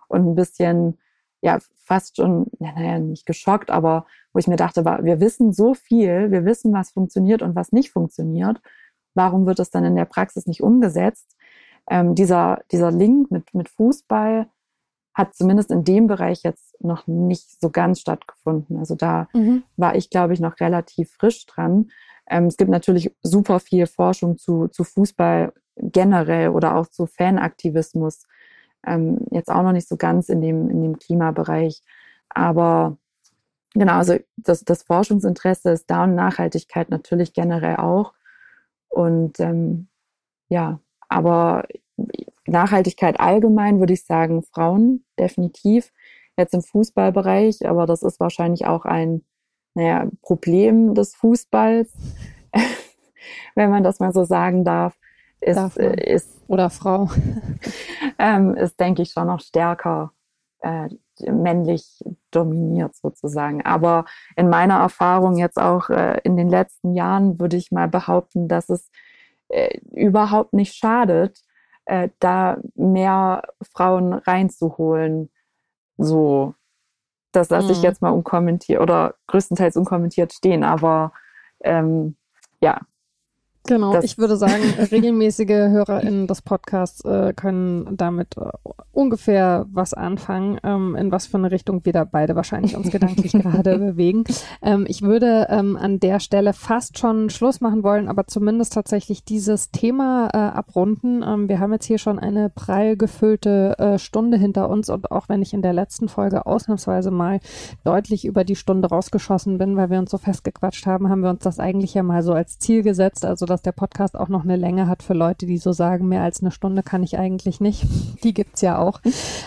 und ein bisschen, ja, fast schon, naja, nicht geschockt, aber wo ich mir dachte, wir wissen so viel, wir wissen, was funktioniert und was nicht funktioniert. Warum wird es dann in der Praxis nicht umgesetzt? Ähm, dieser, dieser Link mit, mit Fußball hat zumindest in dem Bereich jetzt noch nicht so ganz stattgefunden. Also da mhm. war ich, glaube ich, noch relativ frisch dran. Ähm, es gibt natürlich super viel Forschung zu, zu Fußball generell oder auch zu Fanaktivismus. Ähm, jetzt auch noch nicht so ganz in dem, in dem Klimabereich. Aber genau, also das, das Forschungsinteresse ist da und Nachhaltigkeit natürlich generell auch. Und ähm, ja, aber Nachhaltigkeit allgemein würde ich sagen, Frauen definitiv. Jetzt im Fußballbereich, aber das ist wahrscheinlich auch ein naja, Problem des Fußballs, *laughs* wenn man das mal so sagen darf. Ist, darf ist oder Frau *laughs* ähm, ist, denke ich, schon noch stärker äh, männlich dominiert sozusagen. Aber in meiner Erfahrung jetzt auch äh, in den letzten Jahren würde ich mal behaupten, dass es äh, überhaupt nicht schadet, äh, da mehr Frauen reinzuholen. So, das lasse mhm. ich jetzt mal unkommentiert oder größtenteils unkommentiert stehen, aber ähm, ja, Genau, das ich würde sagen, *laughs* regelmäßige HörerInnen des Podcasts äh, können damit äh, ungefähr was anfangen, ähm, in was für eine Richtung wir da beide wahrscheinlich uns gedanklich *laughs* gerade bewegen. Ähm, ich würde ähm, an der Stelle fast schon Schluss machen wollen, aber zumindest tatsächlich dieses Thema äh, abrunden. Ähm, wir haben jetzt hier schon eine prall gefüllte äh, Stunde hinter uns und auch wenn ich in der letzten Folge ausnahmsweise mal deutlich über die Stunde rausgeschossen bin, weil wir uns so festgequatscht haben, haben wir uns das eigentlich ja mal so als Ziel gesetzt, also dass der Podcast auch noch eine Länge hat für Leute, die so sagen, mehr als eine Stunde kann ich eigentlich nicht. *laughs* Die gibt's ja auch.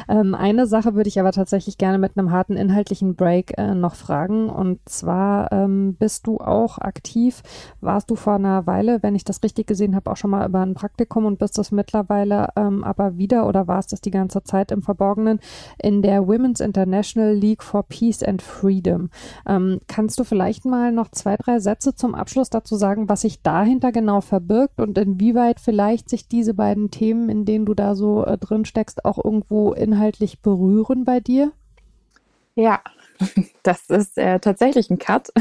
Ähm, eine Sache würde ich aber tatsächlich gerne mit einem harten inhaltlichen Break äh, noch fragen. Und zwar ähm, bist du auch aktiv, warst du vor einer Weile, wenn ich das richtig gesehen habe, auch schon mal über ein Praktikum und bist das mittlerweile ähm, aber wieder oder warst das die ganze Zeit im Verborgenen in der Women's International League for Peace and Freedom. Ähm, kannst du vielleicht mal noch zwei, drei Sätze zum Abschluss dazu sagen, was sich dahinter genau verbirgt und inwieweit vielleicht sich diese beiden Themen, in denen du da so äh, drin steckst, auch irgendwo inhaltlich berühren bei dir? Ja, *laughs* das ist äh, tatsächlich ein Cut.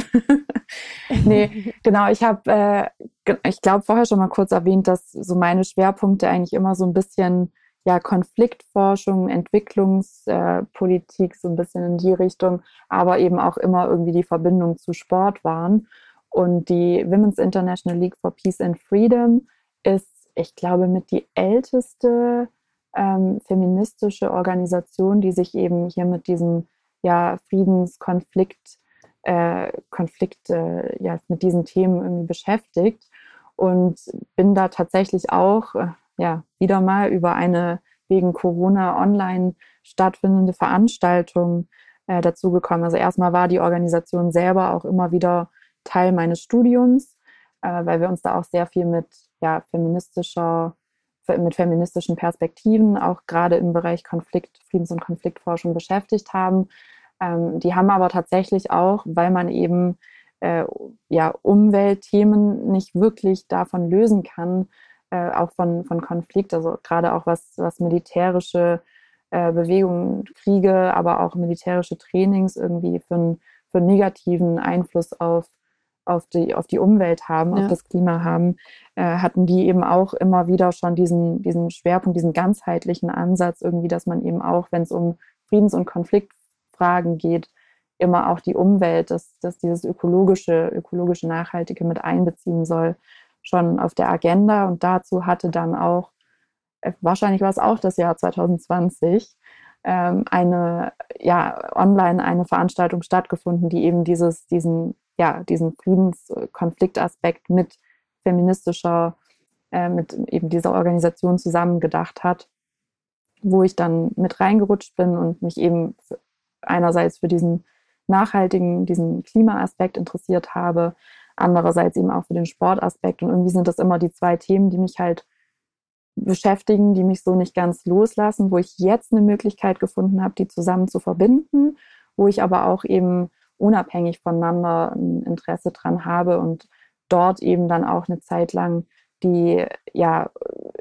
*laughs* nee, genau, ich habe, äh, ich glaube, vorher schon mal kurz erwähnt, dass so meine Schwerpunkte eigentlich immer so ein bisschen ja, Konfliktforschung, Entwicklungspolitik, äh, so ein bisschen in die Richtung, aber eben auch immer irgendwie die Verbindung zu Sport waren. Und die Women's International League for Peace and Freedom ist, ich glaube, mit die älteste ähm, feministische Organisation, die sich eben hier mit diesem ja, Friedenskonflikt, äh, Konflikt, äh, ja, mit diesen Themen irgendwie beschäftigt. Und bin da tatsächlich auch, äh, ja, wieder mal über eine wegen Corona online stattfindende Veranstaltung äh, dazugekommen. Also erstmal war die Organisation selber auch immer wieder Teil meines Studiums, äh, weil wir uns da auch sehr viel mit ja, feministischer, mit feministischen Perspektiven, auch gerade im Bereich Konflikt, Friedens- und Konfliktforschung beschäftigt haben. Ähm, die haben aber tatsächlich auch, weil man eben äh, ja, Umweltthemen nicht wirklich davon lösen kann, äh, auch von, von Konflikt, also gerade auch was, was militärische äh, Bewegungen, Kriege, aber auch militärische Trainings irgendwie für, einen, für einen negativen Einfluss auf, auf, die, auf die Umwelt haben, ja. auf das Klima haben, äh, hatten die eben auch immer wieder schon diesen, diesen Schwerpunkt, diesen ganzheitlichen Ansatz irgendwie, dass man eben auch, wenn es um Friedens- und Konfliktfragen geht, immer auch die Umwelt, dass, dass dieses ökologische, ökologische Nachhaltige mit einbeziehen soll schon auf der Agenda und dazu hatte dann auch, äh, wahrscheinlich war es auch das Jahr 2020, ähm, eine, ja, online eine Veranstaltung stattgefunden, die eben dieses, diesen, ja, diesen Friedenskonfliktaspekt mit feministischer, äh, mit eben dieser Organisation zusammengedacht hat, wo ich dann mit reingerutscht bin und mich eben einerseits für diesen nachhaltigen, diesen Klimaaspekt interessiert habe, andererseits eben auch für den Sportaspekt. Und irgendwie sind das immer die zwei Themen, die mich halt beschäftigen, die mich so nicht ganz loslassen, wo ich jetzt eine Möglichkeit gefunden habe, die zusammen zu verbinden, wo ich aber auch eben unabhängig voneinander ein Interesse dran habe und dort eben dann auch eine Zeit lang die ja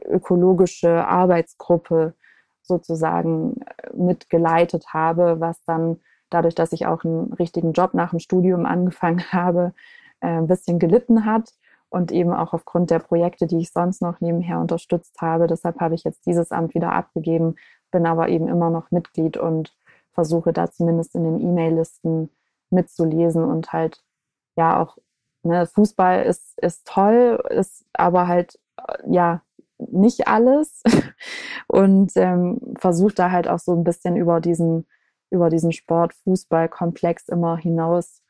ökologische Arbeitsgruppe sozusagen mitgeleitet habe, was dann dadurch, dass ich auch einen richtigen Job nach dem Studium angefangen *laughs* habe, äh, ein bisschen gelitten hat und eben auch aufgrund der Projekte, die ich sonst noch nebenher unterstützt habe. Deshalb habe ich jetzt dieses Amt wieder abgegeben, bin aber eben immer noch Mitglied und versuche da zumindest in den E-Mail-Listen mitzulesen und halt ja auch, ne, Fußball ist, ist toll, ist aber halt äh, ja nicht alles. *laughs* Und ähm, versuche da halt auch so ein bisschen über diesen, über diesen Sport-Fußball-Komplex immer hinaus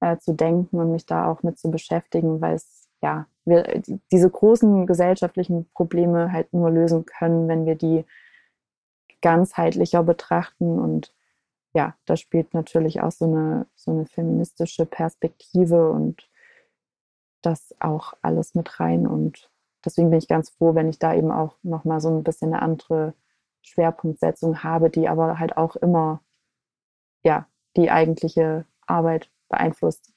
äh, zu denken und mich da auch mit zu beschäftigen, weil es ja wir diese großen gesellschaftlichen Probleme halt nur lösen können, wenn wir die ganzheitlicher betrachten und ja, da spielt natürlich auch so eine, so eine feministische Perspektive und das auch alles mit rein. Und deswegen bin ich ganz froh, wenn ich da eben auch nochmal so ein bisschen eine andere Schwerpunktsetzung habe, die aber halt auch immer ja, die eigentliche Arbeit beeinflusst,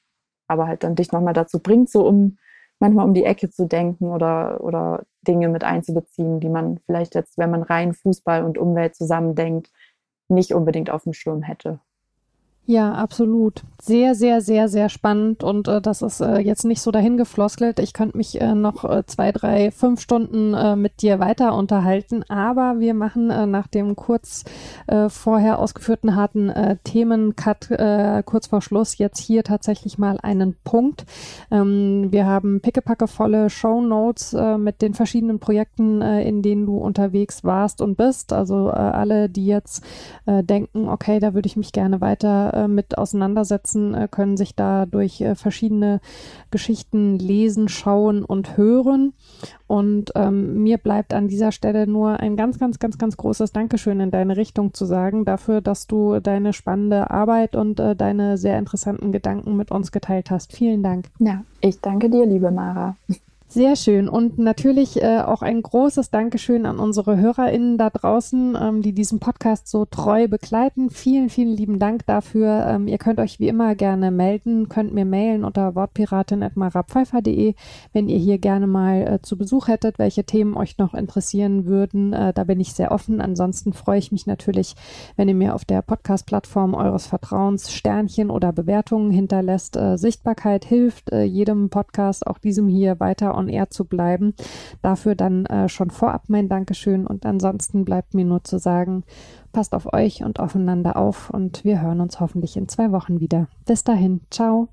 aber halt dann dich nochmal dazu bringt, so um manchmal um die Ecke zu denken oder, oder Dinge mit einzubeziehen, die man vielleicht jetzt, wenn man rein Fußball und Umwelt zusammendenkt, nicht unbedingt auf dem Schirm hätte. Ja, absolut. Sehr, sehr, sehr, sehr spannend und äh, das ist äh, jetzt nicht so dahingefloskelt. Ich könnte mich äh, noch äh, zwei, drei, fünf Stunden äh, mit dir weiter unterhalten, aber wir machen äh, nach dem kurz vorher ausgeführten harten äh, Themencut kurz vor Schluss jetzt hier tatsächlich mal einen Punkt. Ähm, wir haben pickepackevolle Show Notes mit den verschiedenen Projekten, in denen du unterwegs warst und bist. Also alle, die jetzt denken, okay, da würde ich mich gerne weiter äh, mit auseinandersetzen äh, können, sich da durch äh, verschiedene Geschichten lesen, schauen und hören. Und ähm, mir bleibt an dieser Stelle nur ein ganz, ganz, ganz, ganz großes Dankeschön in deine Richtung zu sagen, dafür, dass du deine spannende Arbeit und äh, deine sehr interessanten Gedanken mit uns geteilt hast. Vielen Dank. Ja, ich danke dir, liebe Mara. Sehr schön. Und natürlich äh, auch ein großes Dankeschön an unsere HörerInnen da draußen, ähm, die diesen Podcast so treu begleiten. Vielen, vielen lieben Dank dafür. Ähm, ihr könnt euch wie immer gerne melden, könnt mir mailen unter wortpiratin.marapfeifer.de, wenn ihr hier gerne mal äh, zu Besuch hättet, welche Themen euch noch interessieren würden. Äh, da bin ich sehr offen. Ansonsten freue ich mich natürlich, wenn ihr mir auf der Podcast-Plattform eures Vertrauens Sternchen oder Bewertungen hinterlässt. Äh, Sichtbarkeit hilft äh, jedem Podcast, auch diesem hier weiter on air zu bleiben. Dafür dann äh, schon vorab mein Dankeschön und ansonsten bleibt mir nur zu sagen, passt auf euch und aufeinander auf und wir hören uns hoffentlich in zwei Wochen wieder. Bis dahin, ciao.